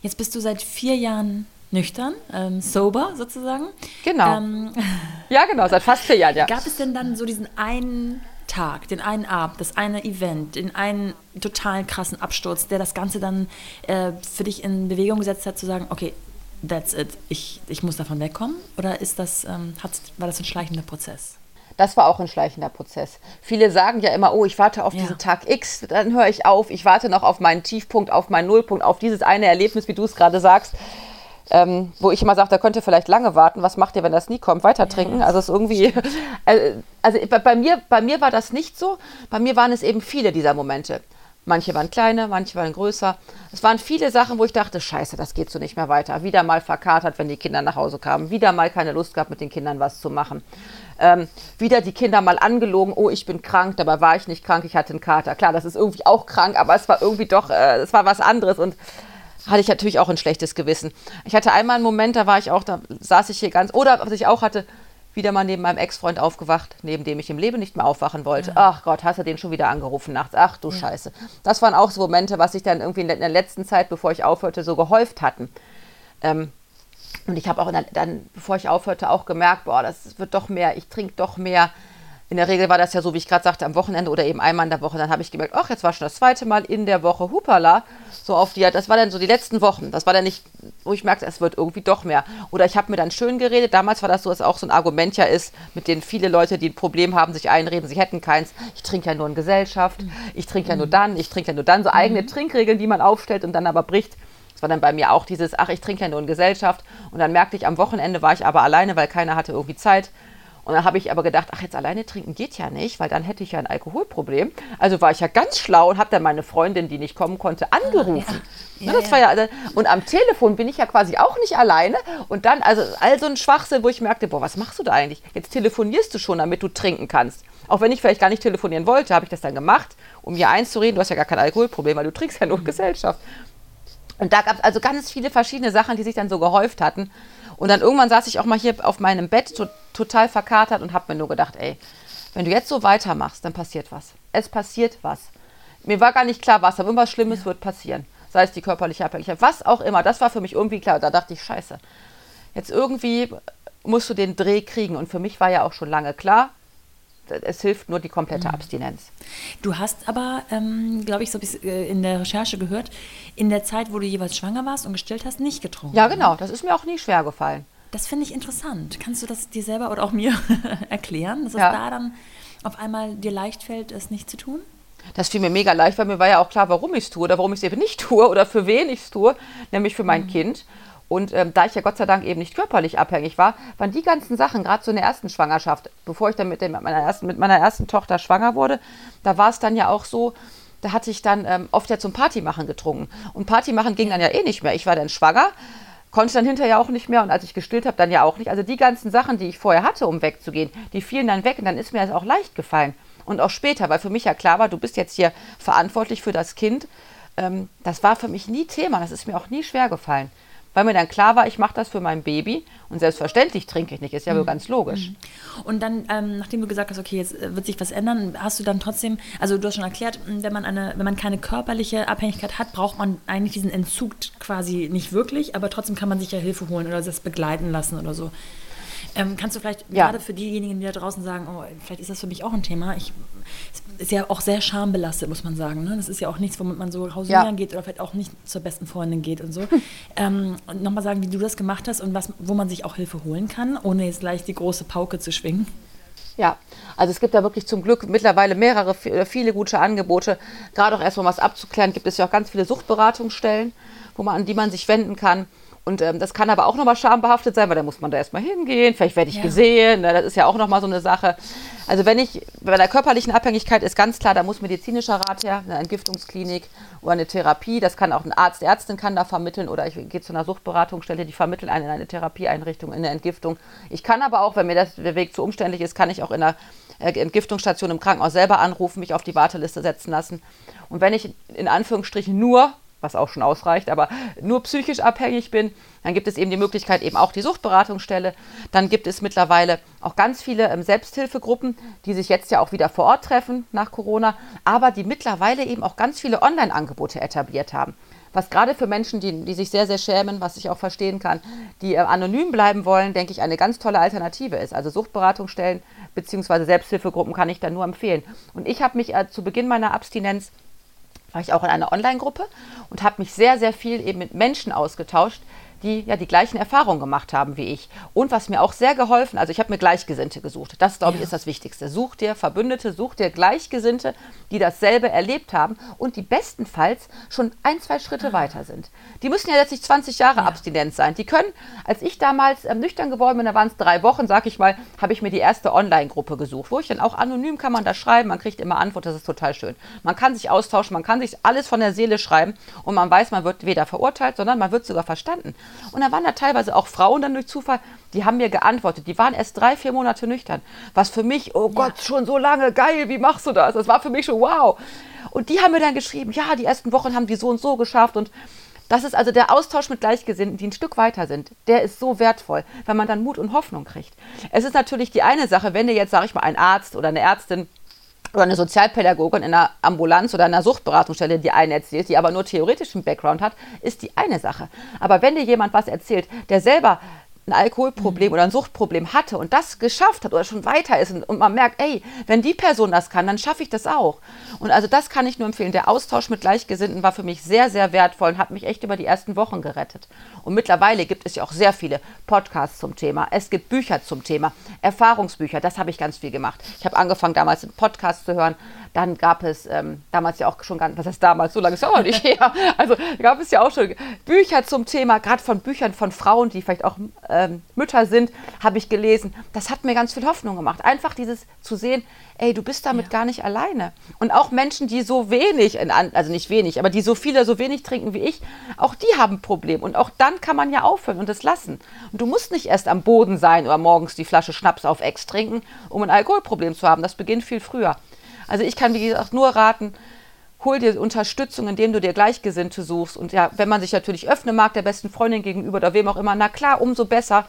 Jetzt bist du seit vier Jahren nüchtern, ähm, sober sozusagen. Genau. Ähm, *laughs* ja, genau, seit fast vier Jahren, ja. Gab es denn dann so diesen einen Tag, den einen Abend, das eine Event, den einen total krassen Absturz, der das Ganze dann äh, für dich in Bewegung gesetzt hat, zu sagen, okay, that's it, ich, ich muss davon wegkommen? Oder ist das, ähm, hat, war das ein schleichender Prozess? Das war auch ein schleichender Prozess. Viele sagen ja immer, oh, ich warte auf ja. diesen Tag X, dann höre ich auf, ich warte noch auf meinen Tiefpunkt, auf meinen Nullpunkt, auf dieses eine Erlebnis, wie du es gerade sagst ähm, wo ich immer sage, da könnt ihr vielleicht lange warten. Was macht ihr, wenn das nie kommt? Weiter trinken. Also es irgendwie, *laughs* äh, also bei mir, bei mir war das nicht so. Bei mir waren es eben viele dieser Momente. Manche waren kleiner, manche waren größer. Es waren viele Sachen, wo ich dachte, scheiße, das geht so nicht mehr weiter. Wieder mal verkatert, wenn die Kinder nach Hause kamen. Wieder mal keine Lust gehabt, mit den Kindern was zu machen. Ähm, wieder die Kinder mal angelogen, oh, ich bin krank, dabei war ich nicht krank, ich hatte einen Kater. Klar, das ist irgendwie auch krank, aber es war irgendwie doch, äh, es war was anderes. Und hatte ich natürlich auch ein schlechtes Gewissen. Ich hatte einmal einen Moment, da war ich auch, da saß ich hier ganz, oder was ich auch hatte, wieder mal neben meinem Ex-Freund aufgewacht, neben dem ich im Leben nicht mehr aufwachen wollte. Ja. Ach Gott, hast du den schon wieder angerufen nachts? Ach du ja. Scheiße. Das waren auch so Momente, was sich dann irgendwie in der letzten Zeit, bevor ich aufhörte, so gehäuft hatten. Ähm, und ich habe auch dann, dann, bevor ich aufhörte, auch gemerkt, boah, das wird doch mehr, ich trinke doch mehr in der Regel war das ja so, wie ich gerade sagte, am Wochenende oder eben einmal in der Woche. Dann habe ich gemerkt, ach, jetzt war schon das zweite Mal in der Woche, hupala, so auf die, das war dann so die letzten Wochen. Das war dann nicht, wo ich merkte, es wird irgendwie doch mehr. Oder ich habe mir dann schön geredet. Damals war das so, dass auch so ein Argument ja ist, mit dem viele Leute, die ein Problem haben, sich einreden, sie hätten keins. Ich trinke ja nur in Gesellschaft, ich trinke ja nur dann, ich trinke ja nur dann. So eigene mhm. Trinkregeln, die man aufstellt und dann aber bricht. Das war dann bei mir auch dieses, ach, ich trinke ja nur in Gesellschaft. Und dann merkte ich, am Wochenende war ich aber alleine, weil keiner hatte irgendwie Zeit. Und dann habe ich aber gedacht, ach, jetzt alleine trinken geht ja nicht, weil dann hätte ich ja ein Alkoholproblem. Also war ich ja ganz schlau und habe dann meine Freundin, die nicht kommen konnte, angerufen. Ja. Ja, das war ja, und am Telefon bin ich ja quasi auch nicht alleine. Und dann, also all so ein Schwachsinn, wo ich merkte, boah, was machst du da eigentlich? Jetzt telefonierst du schon, damit du trinken kannst. Auch wenn ich vielleicht gar nicht telefonieren wollte, habe ich das dann gemacht um ihr einzureden, du hast ja gar kein Alkoholproblem, weil du trinkst ja nur Gesellschaft. Und da gab es also ganz viele verschiedene Sachen, die sich dann so gehäuft hatten. Und dann irgendwann saß ich auch mal hier auf meinem Bett to total verkatert und habe mir nur gedacht, ey, wenn du jetzt so weitermachst, dann passiert was. Es passiert was. Mir war gar nicht klar, was, aber irgendwas Schlimmes ja. wird passieren. Sei es die körperliche Abhängigkeit, was auch immer. Das war für mich irgendwie klar. Da dachte ich, scheiße. Jetzt irgendwie musst du den Dreh kriegen. Und für mich war ja auch schon lange klar, es hilft nur die komplette mhm. Abstinenz. Du hast aber, ähm, glaube ich, so äh, in der Recherche gehört, in der Zeit, wo du jeweils schwanger warst und gestillt hast, nicht getrunken. Ja, genau. Das ist mir auch nie schwer gefallen. Das finde ich interessant. Kannst du das dir selber oder auch mir *laughs* erklären, dass es ja. da dann auf einmal dir leicht fällt, es nicht zu tun? Das fiel mir mega leicht, weil mir war ja auch klar, warum ich es tue oder warum ich es eben nicht tue oder für wen ich es tue, nämlich für mein mhm. Kind. Und ähm, da ich ja Gott sei Dank eben nicht körperlich abhängig war, waren die ganzen Sachen, gerade so in der ersten Schwangerschaft, bevor ich dann mit, dem, mit, meiner, ersten, mit meiner ersten Tochter schwanger wurde, da war es dann ja auch so, da hatte ich dann ähm, oft ja zum Partymachen getrunken. Und Partymachen ging dann ja eh nicht mehr. Ich war dann schwanger, konnte dann hinterher auch nicht mehr und als ich gestillt habe, dann ja auch nicht. Also die ganzen Sachen, die ich vorher hatte, um wegzugehen, die fielen dann weg und dann ist mir das auch leicht gefallen. Und auch später, weil für mich ja klar war, du bist jetzt hier verantwortlich für das Kind. Ähm, das war für mich nie Thema, das ist mir auch nie schwer gefallen weil mir dann klar war, ich mache das für mein Baby und selbstverständlich trinke ich nicht, ist ja mhm. wohl ganz logisch. Mhm. Und dann, ähm, nachdem du gesagt hast, okay, jetzt äh, wird sich was ändern, hast du dann trotzdem, also du hast schon erklärt, wenn man, eine, wenn man keine körperliche Abhängigkeit hat, braucht man eigentlich diesen Entzug quasi nicht wirklich, aber trotzdem kann man sich ja Hilfe holen oder das begleiten lassen oder so. Ähm, kannst du vielleicht ja. gerade für diejenigen, die da draußen sagen, oh, vielleicht ist das für mich auch ein Thema. Ich, ist ja auch sehr schambelastet, muss man sagen. Ne? Das ist ja auch nichts, womit man so hausieren ja. geht oder vielleicht auch nicht zur besten Freundin geht und so. ähm, und nochmal sagen, wie du das gemacht hast und was, wo man sich auch Hilfe holen kann, ohne jetzt gleich die große Pauke zu schwingen. Ja, also es gibt da wirklich zum Glück mittlerweile mehrere, viele gute Angebote. Gerade auch erstmal was abzuklären, gibt es ja auch ganz viele Suchtberatungsstellen, wo man, an die man sich wenden kann. Und ähm, das kann aber auch nochmal schambehaftet sein, weil da muss man da erstmal hingehen. Vielleicht werde ich ja. gesehen. Ne? Das ist ja auch nochmal so eine Sache. Also wenn ich bei der körperlichen Abhängigkeit ist ganz klar, da muss medizinischer Rat her, eine Entgiftungsklinik oder eine Therapie. Das kann auch ein Arzt, Ärztin kann da vermitteln oder ich gehe zu einer Suchtberatungsstelle, die vermitteln einen in eine Therapieeinrichtung, in eine Entgiftung. Ich kann aber auch, wenn mir das, der Weg zu umständlich ist, kann ich auch in einer äh, Entgiftungsstation im Krankenhaus selber anrufen, mich auf die Warteliste setzen lassen. Und wenn ich in Anführungsstrichen nur was auch schon ausreicht, aber nur psychisch abhängig bin, dann gibt es eben die Möglichkeit, eben auch die Suchtberatungsstelle. Dann gibt es mittlerweile auch ganz viele ähm, Selbsthilfegruppen, die sich jetzt ja auch wieder vor Ort treffen nach Corona, aber die mittlerweile eben auch ganz viele Online-Angebote etabliert haben. Was gerade für Menschen, die, die sich sehr, sehr schämen, was ich auch verstehen kann, die äh, anonym bleiben wollen, denke ich, eine ganz tolle Alternative ist. Also Suchtberatungsstellen bzw. Selbsthilfegruppen kann ich da nur empfehlen. Und ich habe mich äh, zu Beginn meiner Abstinenz war ich auch in einer Online-Gruppe und habe mich sehr, sehr viel eben mit Menschen ausgetauscht, die ja die gleichen Erfahrungen gemacht haben wie ich. Und was mir auch sehr geholfen, also ich habe mir Gleichgesinnte gesucht. Das, glaube ich, ist das Wichtigste. Such dir Verbündete, such dir Gleichgesinnte, die dasselbe erlebt haben und die bestenfalls schon ein, zwei Schritte ah. weiter sind. Die müssen ja letztlich 20 Jahre ja. Abstinenz sein. Die können, als ich damals ähm, nüchtern geworden bin, da waren es drei Wochen, sage ich mal, habe ich mir die erste Online-Gruppe gesucht, wo ich dann auch anonym kann man da schreiben, man kriegt immer Antwort, das ist total schön. Man kann sich austauschen, man kann sich alles von der Seele schreiben und man weiß, man wird weder verurteilt, sondern man wird sogar verstanden. Und da waren da teilweise auch Frauen dann durch Zufall, die haben mir geantwortet. Die waren erst drei, vier Monate nüchtern. Was für mich, oh Gott, ja. schon so lange, geil, wie machst du das? Das war für mich schon wow. Und die haben mir dann geschrieben, ja, die ersten Wochen haben die so und so geschafft und das ist also der Austausch mit Gleichgesinnten, die ein Stück weiter sind. Der ist so wertvoll, weil man dann Mut und Hoffnung kriegt. Es ist natürlich die eine Sache, wenn dir jetzt, sage ich mal, ein Arzt oder eine Ärztin oder eine Sozialpädagogin in einer Ambulanz oder einer Suchtberatungsstelle die einen erzählt, die aber nur theoretischen Background hat, ist die eine Sache. Aber wenn dir jemand was erzählt, der selber ein Alkoholproblem mhm. oder ein Suchtproblem hatte und das geschafft hat oder schon weiter ist und, man merkt, ey, wenn die Person das kann, dann schaffe ich das auch. Und also das kann ich nur empfehlen. Der Austausch mit Gleichgesinnten war für mich sehr, sehr wertvoll und hat mich echt über die ersten Wochen gerettet. Und mittlerweile gibt es ja auch sehr viele Podcasts zum Thema. Es gibt Bücher zum Thema, Erfahrungsbücher. Das habe ich ganz viel gemacht. Ich habe angefangen, damals einen Podcast zu hören. Dann gab es ähm, damals ja auch schon ganz, was heißt damals, so lange ist es auch nicht *laughs* her. Also gab es ja auch schon Bücher zum Thema, gerade von Büchern von Frauen, die vielleicht auch ähm, Mütter sind, habe ich gelesen. Das hat mir ganz viel Hoffnung gemacht. Einfach dieses zu sehen, ey, du bist damit ja. gar nicht alleine. Und auch Menschen, die so wenig, also nicht wenig, aber die so viele, so wenig trinken wie ich, auch die haben ein Problem. Und auch dann kann man ja aufhören und es lassen. Und du musst nicht erst am Boden sein oder morgens die Flasche Schnaps auf Ex trinken, um ein Alkoholproblem zu haben. Das beginnt viel früher. Also ich kann, wie gesagt, nur raten, hol dir Unterstützung, indem du dir Gleichgesinnte suchst. Und ja, wenn man sich natürlich öffnen mag, der besten Freundin gegenüber oder wem auch immer, na klar, umso besser.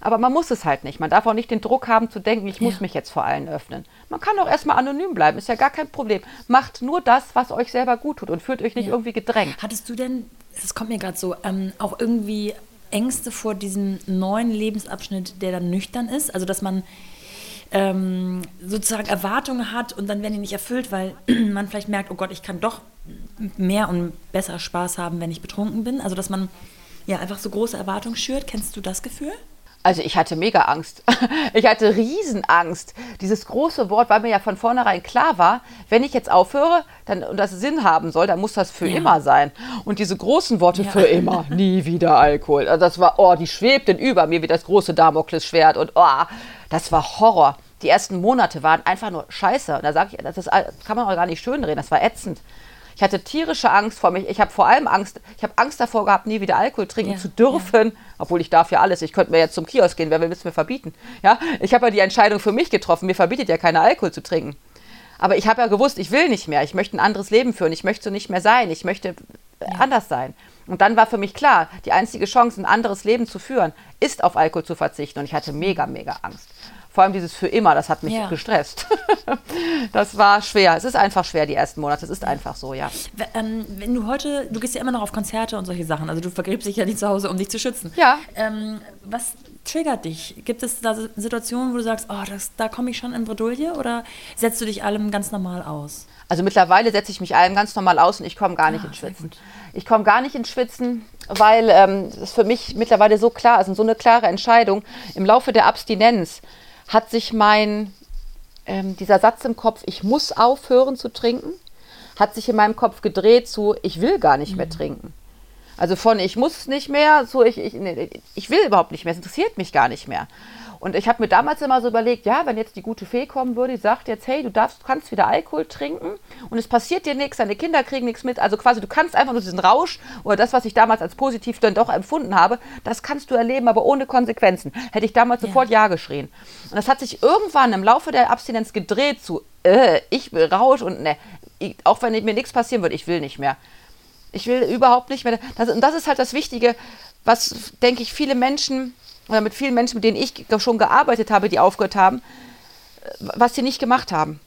Aber man muss es halt nicht. Man darf auch nicht den Druck haben zu denken, ich muss ja. mich jetzt vor allen öffnen. Man kann auch erstmal anonym bleiben, ist ja gar kein Problem. Macht nur das, was euch selber gut tut und fühlt euch nicht ja. irgendwie gedrängt. Hattest du denn, das kommt mir gerade so, ähm, auch irgendwie Ängste vor diesem neuen Lebensabschnitt, der dann nüchtern ist? Also, dass man ähm, sozusagen Erwartungen hat und dann werden die nicht erfüllt, weil *clears throat* man vielleicht merkt, oh Gott, ich kann doch mehr und besser Spaß haben, wenn ich betrunken bin. Also dass man ja einfach so große Erwartungen schürt. Kennst du das Gefühl? Also ich hatte mega Angst. *laughs* Ich hatte Riesenangst. Dieses große Wort, weil mir ja von vornherein klar war, wenn ich jetzt aufhöre dann, und das Sinn haben soll, dann muss das für ja. immer sein. Und diese großen Worte ja. für immer, *laughs* nie wieder Alkohol. Also das war, oh, die schwebten über mir wie das große Damoklesschwert und oh, das war Horror. Die ersten Monate waren einfach nur scheiße. Und da sage ich, das ist, kann man auch gar nicht schönreden, das war ätzend. Ich hatte tierische Angst vor mich. Ich habe vor allem Angst, ich habe Angst davor gehabt, nie wieder Alkohol trinken ja, zu dürfen. Ja. Obwohl ich darf ja alles. Ich könnte mir jetzt zum Kiosk gehen, wer will es mir verbieten. Ja, ich habe ja die Entscheidung für mich getroffen. Mir verbietet ja keiner Alkohol zu trinken. Aber ich habe ja gewusst, ich will nicht mehr. Ich möchte ein anderes Leben führen. Ich möchte so nicht mehr sein. Ich möchte ja. anders sein. Und dann war für mich klar, die einzige Chance, ein anderes Leben zu führen, ist auf Alkohol zu verzichten. Und ich hatte mega, mega Angst. Vor allem dieses für immer, das hat mich ja. gestresst. *laughs* das war schwer. Es ist einfach schwer, die ersten Monate. Es ist einfach so, ja. Ähm, wenn du heute, du gehst ja immer noch auf Konzerte und solche Sachen, also du vergräbst dich ja nicht zu Hause, um dich zu schützen. Ja. Ähm, was triggert dich? Gibt es da Situationen, wo du sagst, oh, das, da komme ich schon in Bredouille oder setzt du dich allem ganz normal aus? Also mittlerweile setze ich mich allem ganz normal aus und ich komme gar nicht ah, ins Schwitzen. Ich komme gar nicht ins Schwitzen, weil es ähm, für mich mittlerweile so klar ist und so eine klare Entscheidung. Im Laufe der Abstinenz hat sich mein, ähm, dieser Satz im Kopf, ich muss aufhören zu trinken, hat sich in meinem Kopf gedreht zu, ich will gar nicht mhm. mehr trinken. Also von ich muss nicht mehr, so ich, ich, nee, ich will überhaupt nicht mehr, es interessiert mich gar nicht mehr. Und ich habe mir damals immer so überlegt, ja, wenn jetzt die gute Fee kommen würde, die sagt jetzt, hey, du darfst, kannst wieder Alkohol trinken und es passiert dir nichts, deine Kinder kriegen nichts mit. Also quasi, du kannst einfach nur diesen Rausch oder das, was ich damals als positiv dann doch empfunden habe, das kannst du erleben, aber ohne Konsequenzen. Hätte ich damals ja. sofort Ja geschrien. Und das hat sich irgendwann im Laufe der Abstinenz gedreht zu, äh, ich will Rausch und ne, auch wenn mir nichts passieren würde, ich will nicht mehr. Ich will überhaupt nicht mehr. Das, und das ist halt das Wichtige, was, denke ich, viele Menschen oder mit vielen Menschen, mit denen ich schon gearbeitet habe, die aufgehört haben, äh, was sie nicht gemacht haben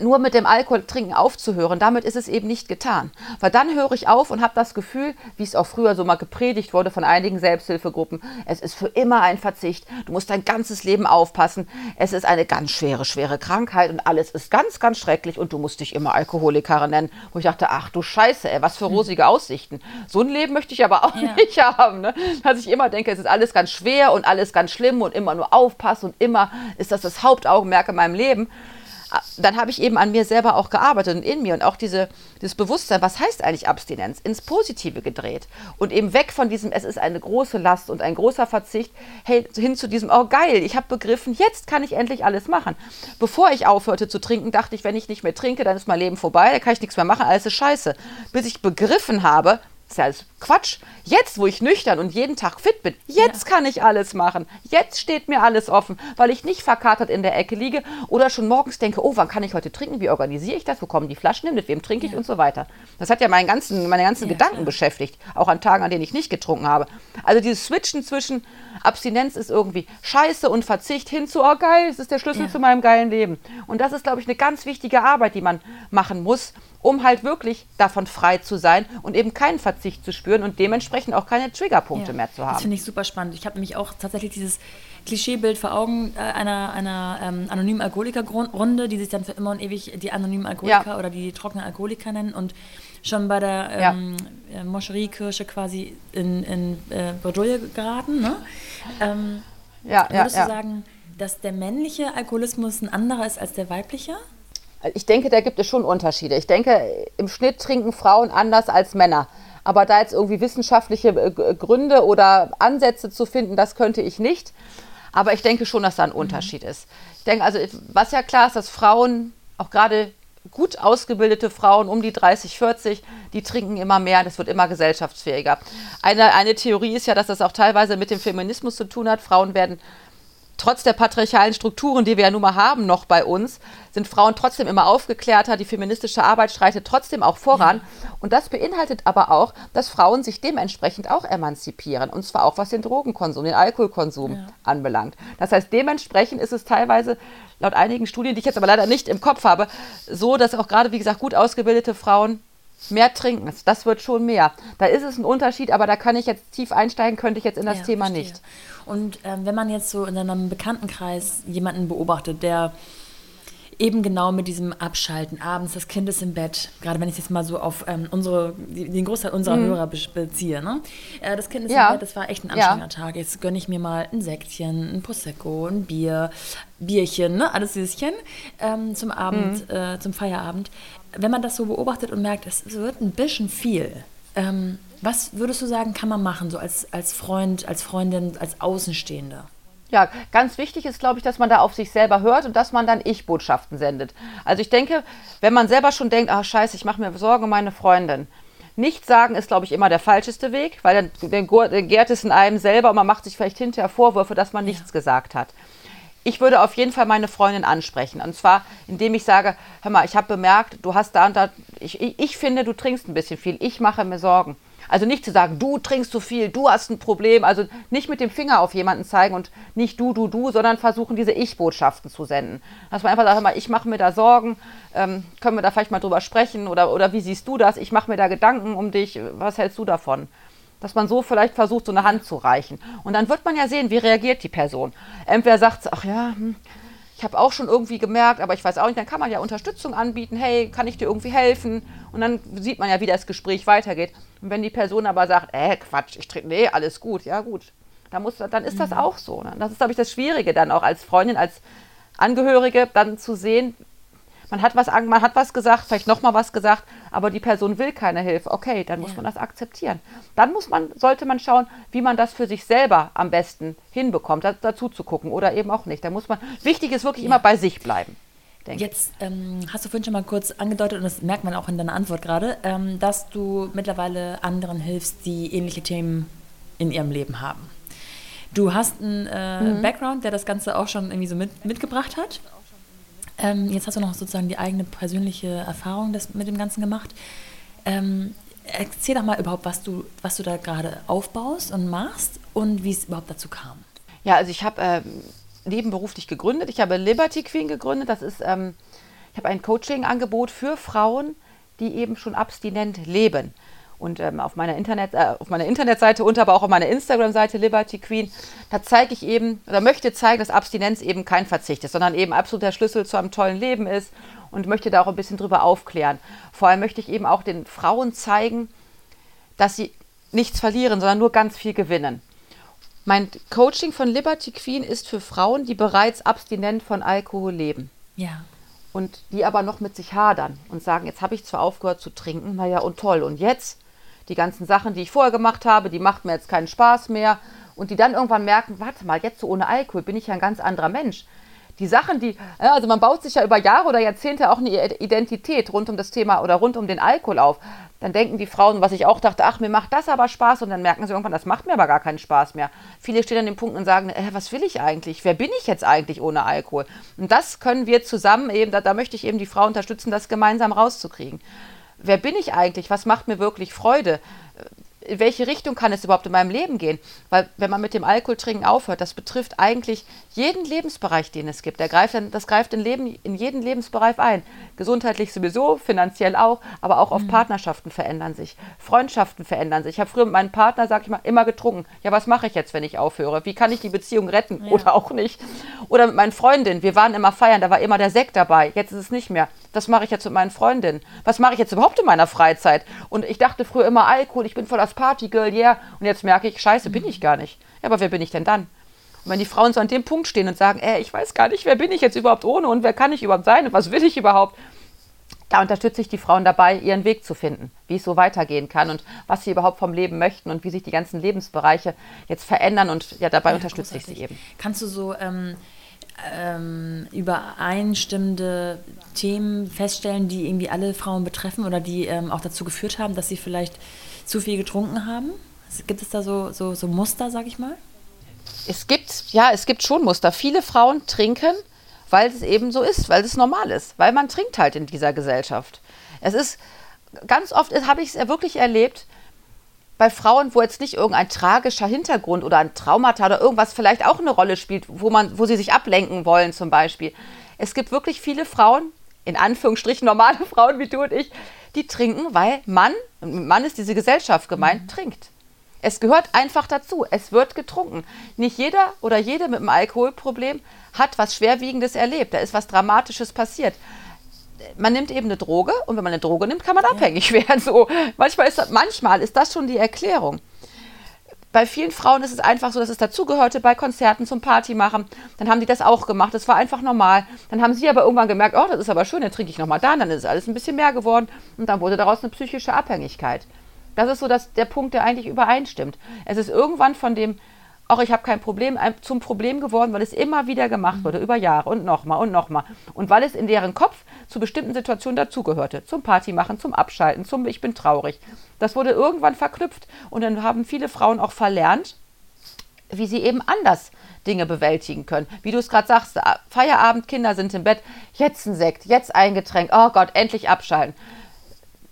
nur mit dem Alkoholtrinken aufzuhören, damit ist es eben nicht getan. Weil dann höre ich auf und habe das Gefühl, wie es auch früher so mal gepredigt wurde von einigen Selbsthilfegruppen, es ist für immer ein Verzicht, du musst dein ganzes Leben aufpassen, es ist eine ganz schwere, schwere Krankheit und alles ist ganz, ganz schrecklich und du musst dich immer Alkoholikerin nennen. Wo ich dachte, ach du Scheiße, ey, was für rosige Aussichten. So ein Leben möchte ich aber auch ja. nicht haben. Ne? Dass ich immer denke, es ist alles ganz schwer und alles ganz schlimm und immer nur aufpassen und immer ist das das Hauptaugenmerk in meinem Leben dann habe ich eben an mir selber auch gearbeitet und in mir und auch diese, dieses Bewusstsein, was heißt eigentlich Abstinenz, ins Positive gedreht und eben weg von diesem, es ist eine große Last und ein großer Verzicht, hey, hin zu diesem, oh geil, ich habe begriffen, jetzt kann ich endlich alles machen. Bevor ich aufhörte zu trinken, dachte ich, wenn ich nicht mehr trinke, dann ist mein Leben vorbei, dann kann ich nichts mehr machen, alles ist scheiße. Bis ich begriffen habe, ist ja alles Quatsch. Jetzt, wo ich nüchtern und jeden Tag fit bin, jetzt ja. kann ich alles machen. Jetzt steht mir alles offen, weil ich nicht verkatert in der Ecke liege oder schon morgens denke, oh, wann kann ich heute trinken? Wie organisiere ich das? Wo kommen die Flaschen hin? Mit wem trinke ich ja. und so weiter. Das hat ja meinen ganzen, meine ganzen ja, Gedanken beschäftigt, auch an Tagen, an denen ich nicht getrunken habe. Also dieses Switchen zwischen Abstinenz ist irgendwie Scheiße und Verzicht hin zu, oh geil, es ist der Schlüssel zu meinem geilen Leben. Und das ist, glaube ich, eine ganz wichtige Arbeit, die man machen muss, um halt wirklich davon frei zu sein und eben keinen Verzicht zu spüren und dementsprechend auch keine Triggerpunkte ja, mehr zu haben. Das finde ich super spannend. Ich habe nämlich auch tatsächlich dieses Klischeebild vor Augen äh, einer, einer ähm, anonymen Alkoholiker-Runde, die sich dann für immer und ewig die anonymen Alkoholiker ja. oder die trockenen Alkoholiker nennen und schon bei der ähm, ja. Äh, Moscherie-Kirche quasi in, in äh, Bredouille geraten. Ne? Ähm, ja, würdest ja, du sagen, dass der männliche Alkoholismus ein anderer ist als der weibliche? Ich denke, da gibt es schon Unterschiede. Ich denke, im Schnitt trinken Frauen anders als Männer. Aber da jetzt irgendwie wissenschaftliche äh, Gründe oder Ansätze zu finden, das könnte ich nicht. Aber ich denke schon, dass da ein mhm. Unterschied ist. Ich denke, also, was ja klar ist, dass Frauen, auch gerade gut ausgebildete Frauen um die 30, 40, die trinken immer mehr, das wird immer gesellschaftsfähiger. Eine, eine Theorie ist ja, dass das auch teilweise mit dem Feminismus zu tun hat. Frauen werden trotz der patriarchalen Strukturen, die wir ja nun mal haben, noch bei uns, sind Frauen trotzdem immer aufgeklärter, die feministische Arbeit schreitet trotzdem auch voran. Ja. Und das beinhaltet aber auch, dass Frauen sich dementsprechend auch emanzipieren. Und zwar auch was den Drogenkonsum, den Alkoholkonsum ja. anbelangt. Das heißt, dementsprechend ist es teilweise, laut einigen Studien, die ich jetzt aber leider nicht im Kopf habe, so, dass auch gerade, wie gesagt, gut ausgebildete Frauen mehr trinken. Das wird schon mehr. Da ist es ein Unterschied, aber da kann ich jetzt tief einsteigen, könnte ich jetzt in das ja, Thema verstehe. nicht. Und ähm, wenn man jetzt so in einem Bekanntenkreis jemanden beobachtet, der eben genau mit diesem Abschalten, abends, das Kind ist im Bett, gerade wenn ich jetzt mal so auf ähm, unsere, den Großteil unserer mhm. Hörer beziehe, ne? Äh, das Kind ist ja. im Bett, das war echt ein anstrengender ja. Tag, jetzt gönne ich mir mal ein Säckchen, ein Prosecco, ein Bier, Bierchen, ne? alles Süßchen ähm, zum Abend, mhm. äh, zum Feierabend. Wenn man das so beobachtet und merkt, es wird ein bisschen viel, ähm, was würdest du sagen, kann man machen, so als, als Freund, als Freundin, als Außenstehende? Ja, ganz wichtig ist, glaube ich, dass man da auf sich selber hört und dass man dann Ich-Botschaften sendet. Also ich denke, wenn man selber schon denkt, ach scheiße, ich mache mir Sorgen um meine Freundin. Nicht sagen ist, glaube ich, immer der falscheste Weg, weil dann, dann gärt es in einem selber und man macht sich vielleicht hinterher Vorwürfe, dass man nichts ja. gesagt hat. Ich würde auf jeden Fall meine Freundin ansprechen. Und zwar, indem ich sage, hör mal, ich habe bemerkt, du hast da und da, ich, ich, ich finde, du trinkst ein bisschen viel. Ich mache mir Sorgen. Also nicht zu sagen, du trinkst zu viel, du hast ein Problem. Also nicht mit dem Finger auf jemanden zeigen und nicht du, du, du, sondern versuchen, diese Ich-Botschaften zu senden. Dass man einfach sagt, mal, ich mache mir da Sorgen, ähm, können wir da vielleicht mal drüber sprechen oder, oder wie siehst du das? Ich mache mir da Gedanken um dich, was hältst du davon? Dass man so vielleicht versucht, so eine Hand zu reichen. Und dann wird man ja sehen, wie reagiert die Person. Entweder sagt sie, ach ja, hm, ich habe auch schon irgendwie gemerkt, aber ich weiß auch nicht, dann kann man ja Unterstützung anbieten, hey, kann ich dir irgendwie helfen? Und dann sieht man ja, wie das Gespräch weitergeht. Und wenn die Person aber sagt, äh, Quatsch, ich trinke, nee, alles gut, ja gut, dann, muss, dann ist das mhm. auch so. Ne? Das ist, glaube ich, das Schwierige dann auch als Freundin, als Angehörige dann zu sehen, man hat was, man hat was gesagt, vielleicht nochmal was gesagt, aber die Person will keine Hilfe. Okay, dann muss ja. man das akzeptieren. Dann muss man, sollte man schauen, wie man das für sich selber am besten hinbekommt, da, dazu zu gucken oder eben auch nicht. Da muss man, wichtig ist wirklich ja. immer bei sich bleiben. Jetzt ähm, hast du vorhin schon mal kurz angedeutet, und das merkt man auch in deiner Antwort gerade, ähm, dass du mittlerweile anderen hilfst, die ähnliche Themen in ihrem Leben haben. Du hast einen äh, mhm. Background, der das Ganze auch schon irgendwie so mit, mitgebracht hat. Ähm, jetzt hast du noch sozusagen die eigene persönliche Erfahrung das, mit dem Ganzen gemacht. Ähm, erzähl doch mal überhaupt, was du, was du da gerade aufbaust und machst und wie es überhaupt dazu kam. Ja, also ich habe äh, nebenberuflich gegründet. Ich habe Liberty Queen gegründet. Das ist, ähm, ich habe ein Coaching-Angebot für Frauen, die eben schon abstinent leben. Und ähm, auf, meiner Internet, äh, auf meiner Internetseite und aber auch auf meiner Instagram-Seite Liberty Queen, da zeige ich eben oder möchte zeigen, dass Abstinenz eben kein Verzicht ist, sondern eben absoluter Schlüssel zu einem tollen Leben ist und möchte da auch ein bisschen drüber aufklären. Vor allem möchte ich eben auch den Frauen zeigen, dass sie nichts verlieren, sondern nur ganz viel gewinnen. Mein Coaching von Liberty Queen ist für Frauen, die bereits abstinent von Alkohol leben. Ja. Und die aber noch mit sich hadern und sagen, jetzt habe ich zwar aufgehört zu trinken, naja, und toll, und jetzt? Die ganzen Sachen, die ich vorher gemacht habe, die macht mir jetzt keinen Spaß mehr. Und die dann irgendwann merken, warte mal, jetzt so ohne Alkohol bin ich ja ein ganz anderer Mensch. Die Sachen, die, also man baut sich ja über Jahre oder Jahrzehnte auch eine Identität rund um das Thema oder rund um den Alkohol auf. Dann denken die Frauen, was ich auch dachte, ach, mir macht das aber Spaß und dann merken sie irgendwann, das macht mir aber gar keinen Spaß mehr. Viele stehen an dem Punkt und sagen, äh, was will ich eigentlich? Wer bin ich jetzt eigentlich ohne Alkohol? Und das können wir zusammen eben, da, da möchte ich eben die Frau unterstützen, das gemeinsam rauszukriegen wer bin ich eigentlich? Was macht mir wirklich Freude? in welche Richtung kann es überhaupt in meinem Leben gehen? Weil wenn man mit dem Alkoholtrinken aufhört, das betrifft eigentlich jeden Lebensbereich, den es gibt. Greift, das greift in, Leben, in jeden Lebensbereich ein. Gesundheitlich sowieso, finanziell auch, aber auch auf mhm. Partnerschaften verändern sich. Freundschaften verändern sich. Ich habe früher mit meinem Partner, sage ich mal, immer getrunken. Ja, was mache ich jetzt, wenn ich aufhöre? Wie kann ich die Beziehung retten ja. oder auch nicht? Oder mit meinen Freundinnen. Wir waren immer feiern, da war immer der Sekt dabei. Jetzt ist es nicht mehr. Was mache ich jetzt mit meinen Freundinnen? Was mache ich jetzt überhaupt in meiner Freizeit? Und ich dachte früher immer Alkohol, ich bin voll das Partygirl, yeah. Und jetzt merke ich, scheiße, bin ich gar nicht. Ja, aber wer bin ich denn dann? Und wenn die Frauen so an dem Punkt stehen und sagen, ey, ich weiß gar nicht, wer bin ich jetzt überhaupt ohne und wer kann ich überhaupt sein und was will ich überhaupt? Da unterstütze ich die Frauen dabei, ihren Weg zu finden, wie es so weitergehen kann und was sie überhaupt vom Leben möchten und wie sich die ganzen Lebensbereiche jetzt verändern und ja, dabei ja, unterstütze großartig. ich sie eben. Kannst du so ähm, ähm, übereinstimmende Themen feststellen, die irgendwie alle Frauen betreffen oder die ähm, auch dazu geführt haben, dass sie vielleicht zu viel getrunken haben? Gibt es da so, so, so Muster, sag ich mal? Es gibt, ja, es gibt schon Muster. Viele Frauen trinken, weil es eben so ist, weil es normal ist, weil man trinkt halt in dieser Gesellschaft. Es ist, ganz oft habe ich es wirklich erlebt, bei Frauen, wo jetzt nicht irgendein tragischer Hintergrund oder ein Traumata oder irgendwas vielleicht auch eine Rolle spielt, wo, man, wo sie sich ablenken wollen zum Beispiel. Es gibt wirklich viele Frauen, in Anführungsstrichen normale *laughs* Frauen wie du und ich, die trinken, weil Mann, Mann ist diese Gesellschaft gemeint, mhm. trinkt. Es gehört einfach dazu. Es wird getrunken. Nicht jeder oder jede mit einem Alkoholproblem hat was Schwerwiegendes erlebt. Da ist was Dramatisches passiert man nimmt eben eine Droge und wenn man eine Droge nimmt, kann man ja. abhängig *laughs* werden. So. Manchmal, ist das, manchmal ist das schon die Erklärung. Bei vielen Frauen ist es einfach so, dass es dazugehörte bei Konzerten zum Party machen. Dann haben die das auch gemacht. Das war einfach normal. Dann haben sie aber irgendwann gemerkt, oh, das ist aber schön, dann trinke ich nochmal da. Dann ist alles ein bisschen mehr geworden. Und dann wurde daraus eine psychische Abhängigkeit. Das ist so dass der Punkt, der eigentlich übereinstimmt. Es ist irgendwann von dem auch ich habe kein Problem, zum Problem geworden, weil es immer wieder gemacht wurde, über Jahre und nochmal und nochmal. Und weil es in deren Kopf zu bestimmten Situationen dazugehörte. Zum Party machen, zum Abschalten, zum Ich bin traurig. Das wurde irgendwann verknüpft und dann haben viele Frauen auch verlernt, wie sie eben anders Dinge bewältigen können. Wie du es gerade sagst, Feierabend, Kinder sind im Bett, jetzt ein Sekt, jetzt ein Getränk, oh Gott, endlich abschalten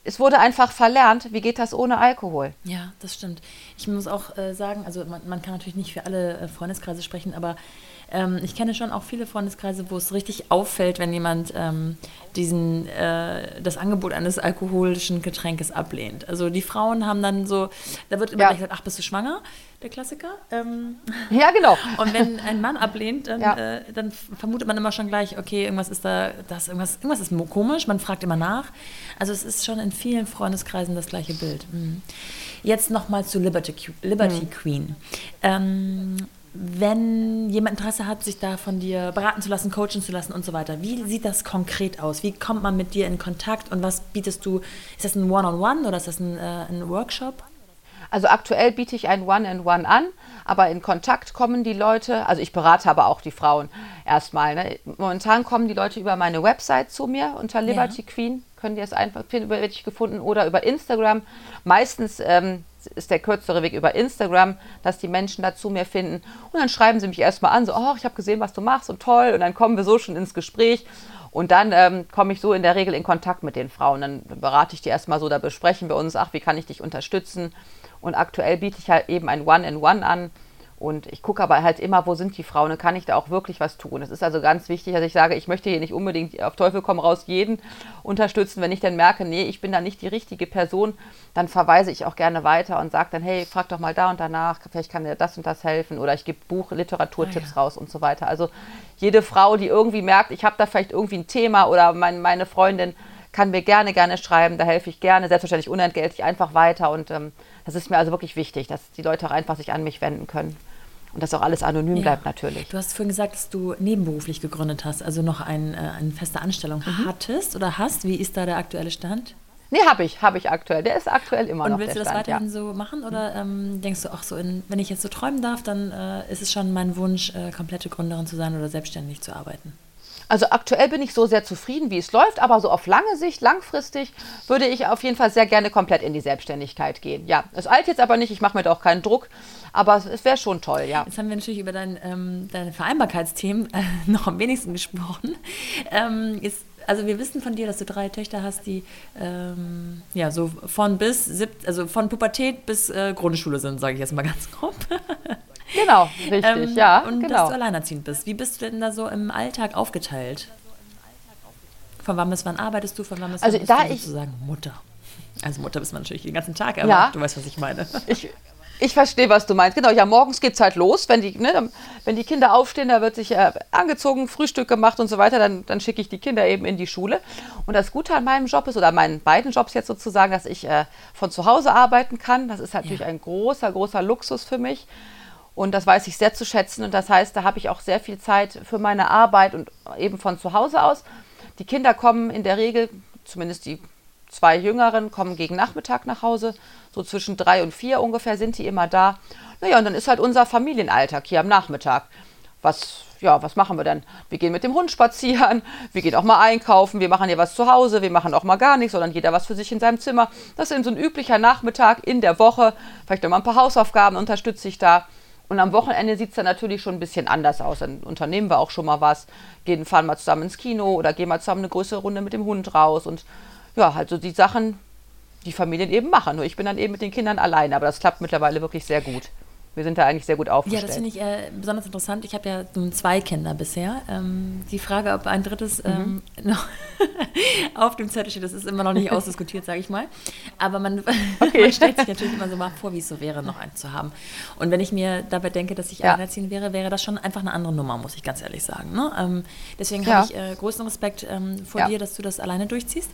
es wurde einfach verlernt, wie geht das ohne Alkohol. Ja, das stimmt. Ich muss auch äh, sagen, also man, man, kann natürlich nicht für alle äh, Freundeskreise sprechen, aber ähm, ich kenne schon auch viele Freundeskreise, wo es richtig auffällt, wenn jemand ähm, diesen, äh, das Angebot eines alkoholischen Getränkes ablehnt. Also die Frauen haben dann so, da wird immer ja. gesagt, ach, bist du schwanger? Der Klassiker. Ähm, *laughs* ja, genau. *laughs* Und wenn ein Mann ablehnt, dann, ja. äh, dann vermutet man immer schon gleich, okay, irgendwas ist da, das, irgendwas, irgendwas ist komisch, man fragt immer nach. Also es ist schon in vielen Freundeskreisen das gleiche Bild. Mhm. Jetzt nochmal zu Liberty, Liberty mhm. Queen. Ähm, wenn jemand Interesse hat, sich da von dir beraten zu lassen, coachen zu lassen und so weiter, wie sieht das konkret aus? Wie kommt man mit dir in Kontakt und was bietest du? Ist das ein One-on-One -on -One oder ist das ein, äh, ein Workshop? Also aktuell biete ich ein One-in-One -One an, aber in Kontakt kommen die Leute, also ich berate aber auch die Frauen erstmal. Ne? Momentan kommen die Leute über meine Website zu mir unter Liberty ja. Queen, können die es einfach finden, werde ich gefunden, oder über Instagram. Meistens ähm, ist der kürzere Weg über Instagram, dass die Menschen da zu mir finden. Und dann schreiben sie mich erstmal an, so, oh, ich habe gesehen, was du machst und toll. Und dann kommen wir so schon ins Gespräch. Und dann ähm, komme ich so in der Regel in Kontakt mit den Frauen. Dann berate ich die erstmal so, da besprechen wir uns, ach, wie kann ich dich unterstützen. Und aktuell biete ich halt eben ein One-in-One -One an und ich gucke aber halt immer, wo sind die Frauen und kann ich da auch wirklich was tun. Es ist also ganz wichtig, dass ich sage, ich möchte hier nicht unbedingt auf Teufel komm raus jeden unterstützen. Wenn ich dann merke, nee, ich bin da nicht die richtige Person, dann verweise ich auch gerne weiter und sage dann, hey, frag doch mal da und danach, vielleicht kann dir das und das helfen oder ich gebe Buch, Literaturtipps ah, ja. raus und so weiter. Also jede Frau, die irgendwie merkt, ich habe da vielleicht irgendwie ein Thema oder mein, meine Freundin kann mir gerne, gerne schreiben, da helfe ich gerne, selbstverständlich unentgeltlich einfach weiter und ähm, das ist mir also wirklich wichtig, dass die Leute auch einfach sich an mich wenden können. Und dass auch alles anonym ja. bleibt natürlich. Du hast vorhin gesagt, dass du nebenberuflich gegründet hast, also noch ein, äh, eine feste Anstellung mhm. hattest oder hast. Wie ist da der aktuelle Stand? Nee, habe ich, habe ich aktuell. Der ist aktuell immer Und noch. Und willst du das Stand, weiterhin ja. so machen oder ähm, denkst du auch so, in, wenn ich jetzt so träumen darf, dann äh, ist es schon mein Wunsch, äh, komplette Gründerin zu sein oder selbstständig zu arbeiten? Also aktuell bin ich so sehr zufrieden, wie es läuft, aber so auf lange Sicht, langfristig, würde ich auf jeden Fall sehr gerne komplett in die Selbstständigkeit gehen. Ja, es eilt jetzt aber nicht, ich mache mir da auch keinen Druck, aber es wäre schon toll, ja. Jetzt haben wir natürlich über dein, ähm, deine Vereinbarkeitsthemen äh, *laughs* noch am wenigsten gesprochen. Ähm, ist, also wir wissen von dir, dass du drei Töchter hast, die ähm, ja so von bis, also von Pubertät bis äh, Grundschule sind, sage ich jetzt mal ganz grob. *laughs* Genau, richtig, ähm, ja. Und genau. dass du alleinerziehend bist. Wie bist du denn da so im Alltag aufgeteilt? Von wann bis wann arbeitest du? Von wann bis also wann bist da du sozusagen Mutter? Also Mutter bist man natürlich den ganzen Tag, aber ja. du weißt, was ich meine. *laughs* Ich, ich verstehe, was du meinst. Genau, ja, morgens geht es halt los. Wenn die, ne, wenn die Kinder aufstehen, da wird sich äh, angezogen, Frühstück gemacht und so weiter, dann, dann schicke ich die Kinder eben in die Schule. Und das Gute an meinem Job ist, oder meinen beiden Jobs jetzt sozusagen, dass ich äh, von zu Hause arbeiten kann. Das ist natürlich ja. ein großer, großer Luxus für mich. Und das weiß ich sehr zu schätzen. Und das heißt, da habe ich auch sehr viel Zeit für meine Arbeit und eben von zu Hause aus. Die Kinder kommen in der Regel, zumindest die zwei Jüngeren, kommen gegen Nachmittag nach Hause. So zwischen drei und vier ungefähr sind die immer da. Naja, und dann ist halt unser Familienalltag hier am Nachmittag. Was, ja, was machen wir denn? Wir gehen mit dem Hund spazieren, *laughs* wir gehen auch mal einkaufen, wir machen hier was zu Hause, wir machen auch mal gar nichts, sondern jeder was für sich in seinem Zimmer. Das ist so ein üblicher Nachmittag in der Woche. Vielleicht noch ein paar Hausaufgaben unterstütze ich da. Und am Wochenende sieht es dann natürlich schon ein bisschen anders aus. Dann unternehmen wir auch schon mal was, gehen, fahren mal zusammen ins Kino oder gehen mal zusammen eine größere Runde mit dem Hund raus. Und ja, halt so die Sachen, die Familien eben machen. Nur ich bin dann eben mit den Kindern alleine, aber das klappt mittlerweile wirklich sehr gut wir sind da eigentlich sehr gut aufgestellt. Ja, das finde ich äh, besonders interessant. Ich habe ja zwei Kinder bisher. Ähm, die Frage, ob ein drittes ähm, mhm. *laughs* noch auf dem Zettel steht, das ist immer noch nicht *laughs* ausdiskutiert, sage ich mal. Aber man, *laughs* okay. man, stellt sich natürlich immer so mal vor, wie es so wäre, noch einen zu haben. Und wenn ich mir dabei denke, dass ich ja. alleinerziehend wäre, wäre das schon einfach eine andere Nummer, muss ich ganz ehrlich sagen. Ne? Ähm, deswegen ja. habe ich äh, großen Respekt ähm, vor ja. dir, dass du das alleine durchziehst.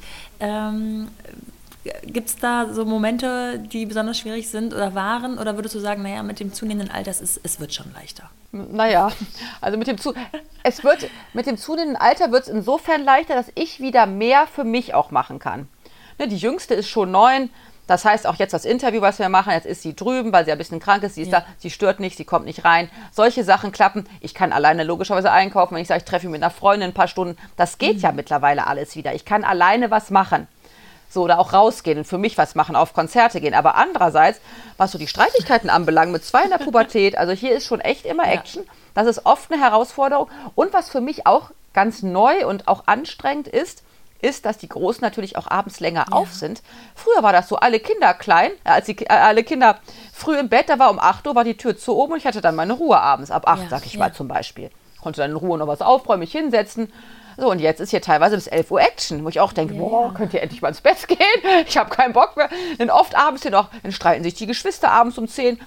Gibt es da so Momente, die besonders schwierig sind oder waren? Oder würdest du sagen, naja, mit dem zunehmenden Alter, es, ist, es wird schon leichter? Naja, also mit dem, zu, es wird, mit dem zunehmenden Alter wird es insofern leichter, dass ich wieder mehr für mich auch machen kann. Ne, die Jüngste ist schon neun. Das heißt, auch jetzt das Interview, was wir machen, jetzt ist sie drüben, weil sie ein bisschen krank ist, sie ist ja. da, sie stört nicht, sie kommt nicht rein. Solche Sachen klappen. Ich kann alleine logischerweise einkaufen, wenn ich sage, ich treffe mich mit einer Freundin ein paar Stunden. Das geht mhm. ja mittlerweile alles wieder. Ich kann alleine was machen. So, oder auch rausgehen und für mich was machen, auf Konzerte gehen. Aber andererseits, was so die Streitigkeiten anbelangt, mit zwei in der Pubertät, also hier ist schon echt immer Action. Das ist oft eine Herausforderung. Und was für mich auch ganz neu und auch anstrengend ist, ist, dass die Großen natürlich auch abends länger ja. auf sind. Früher war das so, alle Kinder klein, äh, als die, äh, alle Kinder früh im Bett, da war um 8 Uhr, war die Tür zu oben und ich hatte dann meine Ruhe abends, ab 8, ja, sag ich ja. mal zum Beispiel. Konnte dann in Ruhe noch was aufräumen, mich hinsetzen so, und jetzt ist hier teilweise bis 11 Uhr Action, wo ich auch denke, yeah. boah, könnt ihr endlich mal ins Bett *laughs* gehen? Ich habe keinen Bock mehr. Denn oft abends hier noch, dann streiten sich die Geschwister abends um 10.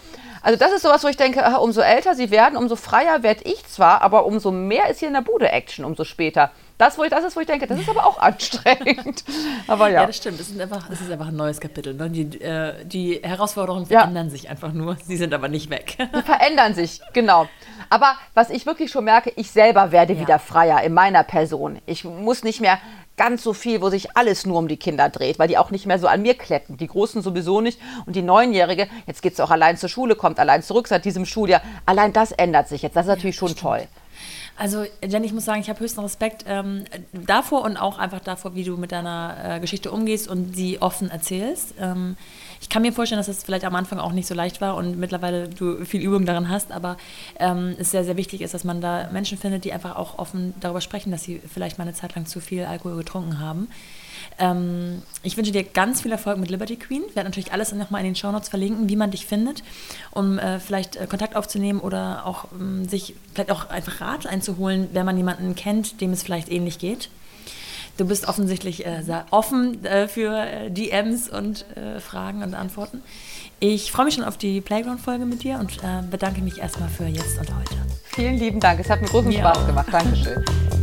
Also das ist sowas, wo ich denke, umso älter sie werden, umso freier werde ich zwar, aber umso mehr ist hier in der Bude Action, umso später. Das, wo ich, das ist, wo ich denke, das ist aber auch *laughs* anstrengend. aber ja. Ja, das stimmt. Das ist einfach, das ist einfach ein neues Kapitel. Ne? Die, äh, die Herausforderungen verändern ja. sich einfach nur. Sie sind aber nicht weg. Die verändern sich, genau. Aber was ich wirklich schon merke, ich selber werde ja. wieder freier in meiner Person. Ich muss nicht mehr ganz so viel, wo sich alles nur um die Kinder dreht, weil die auch nicht mehr so an mir kletten. Die Großen sowieso nicht. Und die Neunjährige, jetzt geht es auch allein zur Schule, kommt allein zurück seit diesem Schuljahr. Allein das ändert sich jetzt. Das ist natürlich ja, schon toll. Also Jenny, ich muss sagen, ich habe höchsten Respekt ähm, davor und auch einfach davor, wie du mit deiner äh, Geschichte umgehst und sie offen erzählst. Ähm, ich kann mir vorstellen, dass es vielleicht am Anfang auch nicht so leicht war und mittlerweile du viel Übung darin hast, aber ähm, es sehr, sehr wichtig ist, dass man da Menschen findet, die einfach auch offen darüber sprechen, dass sie vielleicht mal eine Zeit lang zu viel Alkohol getrunken haben. Ähm, ich wünsche dir ganz viel Erfolg mit Liberty Queen. Ich werde natürlich alles nochmal in den Shownotes verlinken, wie man dich findet, um äh, vielleicht äh, Kontakt aufzunehmen oder auch ähm, sich vielleicht auch einfach Rat einzuholen, wenn man jemanden kennt, dem es vielleicht ähnlich geht. Du bist offensichtlich äh, sehr offen äh, für äh, DMs und äh, Fragen und Antworten. Ich freue mich schon auf die Playground-Folge mit dir und bedanke mich erstmal für jetzt und heute. Vielen lieben Dank. Es hat mir großen Spaß gemacht. Dankeschön. *laughs*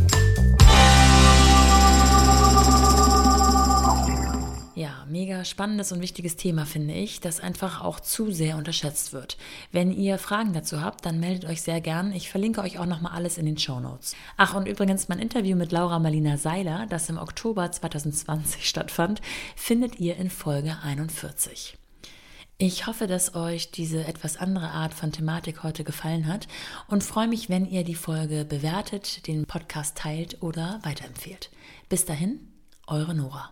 mega spannendes und wichtiges Thema finde ich, das einfach auch zu sehr unterschätzt wird. Wenn ihr Fragen dazu habt, dann meldet euch sehr gern. Ich verlinke euch auch nochmal alles in den Show Notes. Ach, und übrigens mein Interview mit Laura Marlina Seiler, das im Oktober 2020 *laughs* stattfand, findet ihr in Folge 41. Ich hoffe, dass euch diese etwas andere Art von Thematik heute gefallen hat und freue mich, wenn ihr die Folge bewertet, den Podcast teilt oder weiterempfehlt. Bis dahin, eure Nora.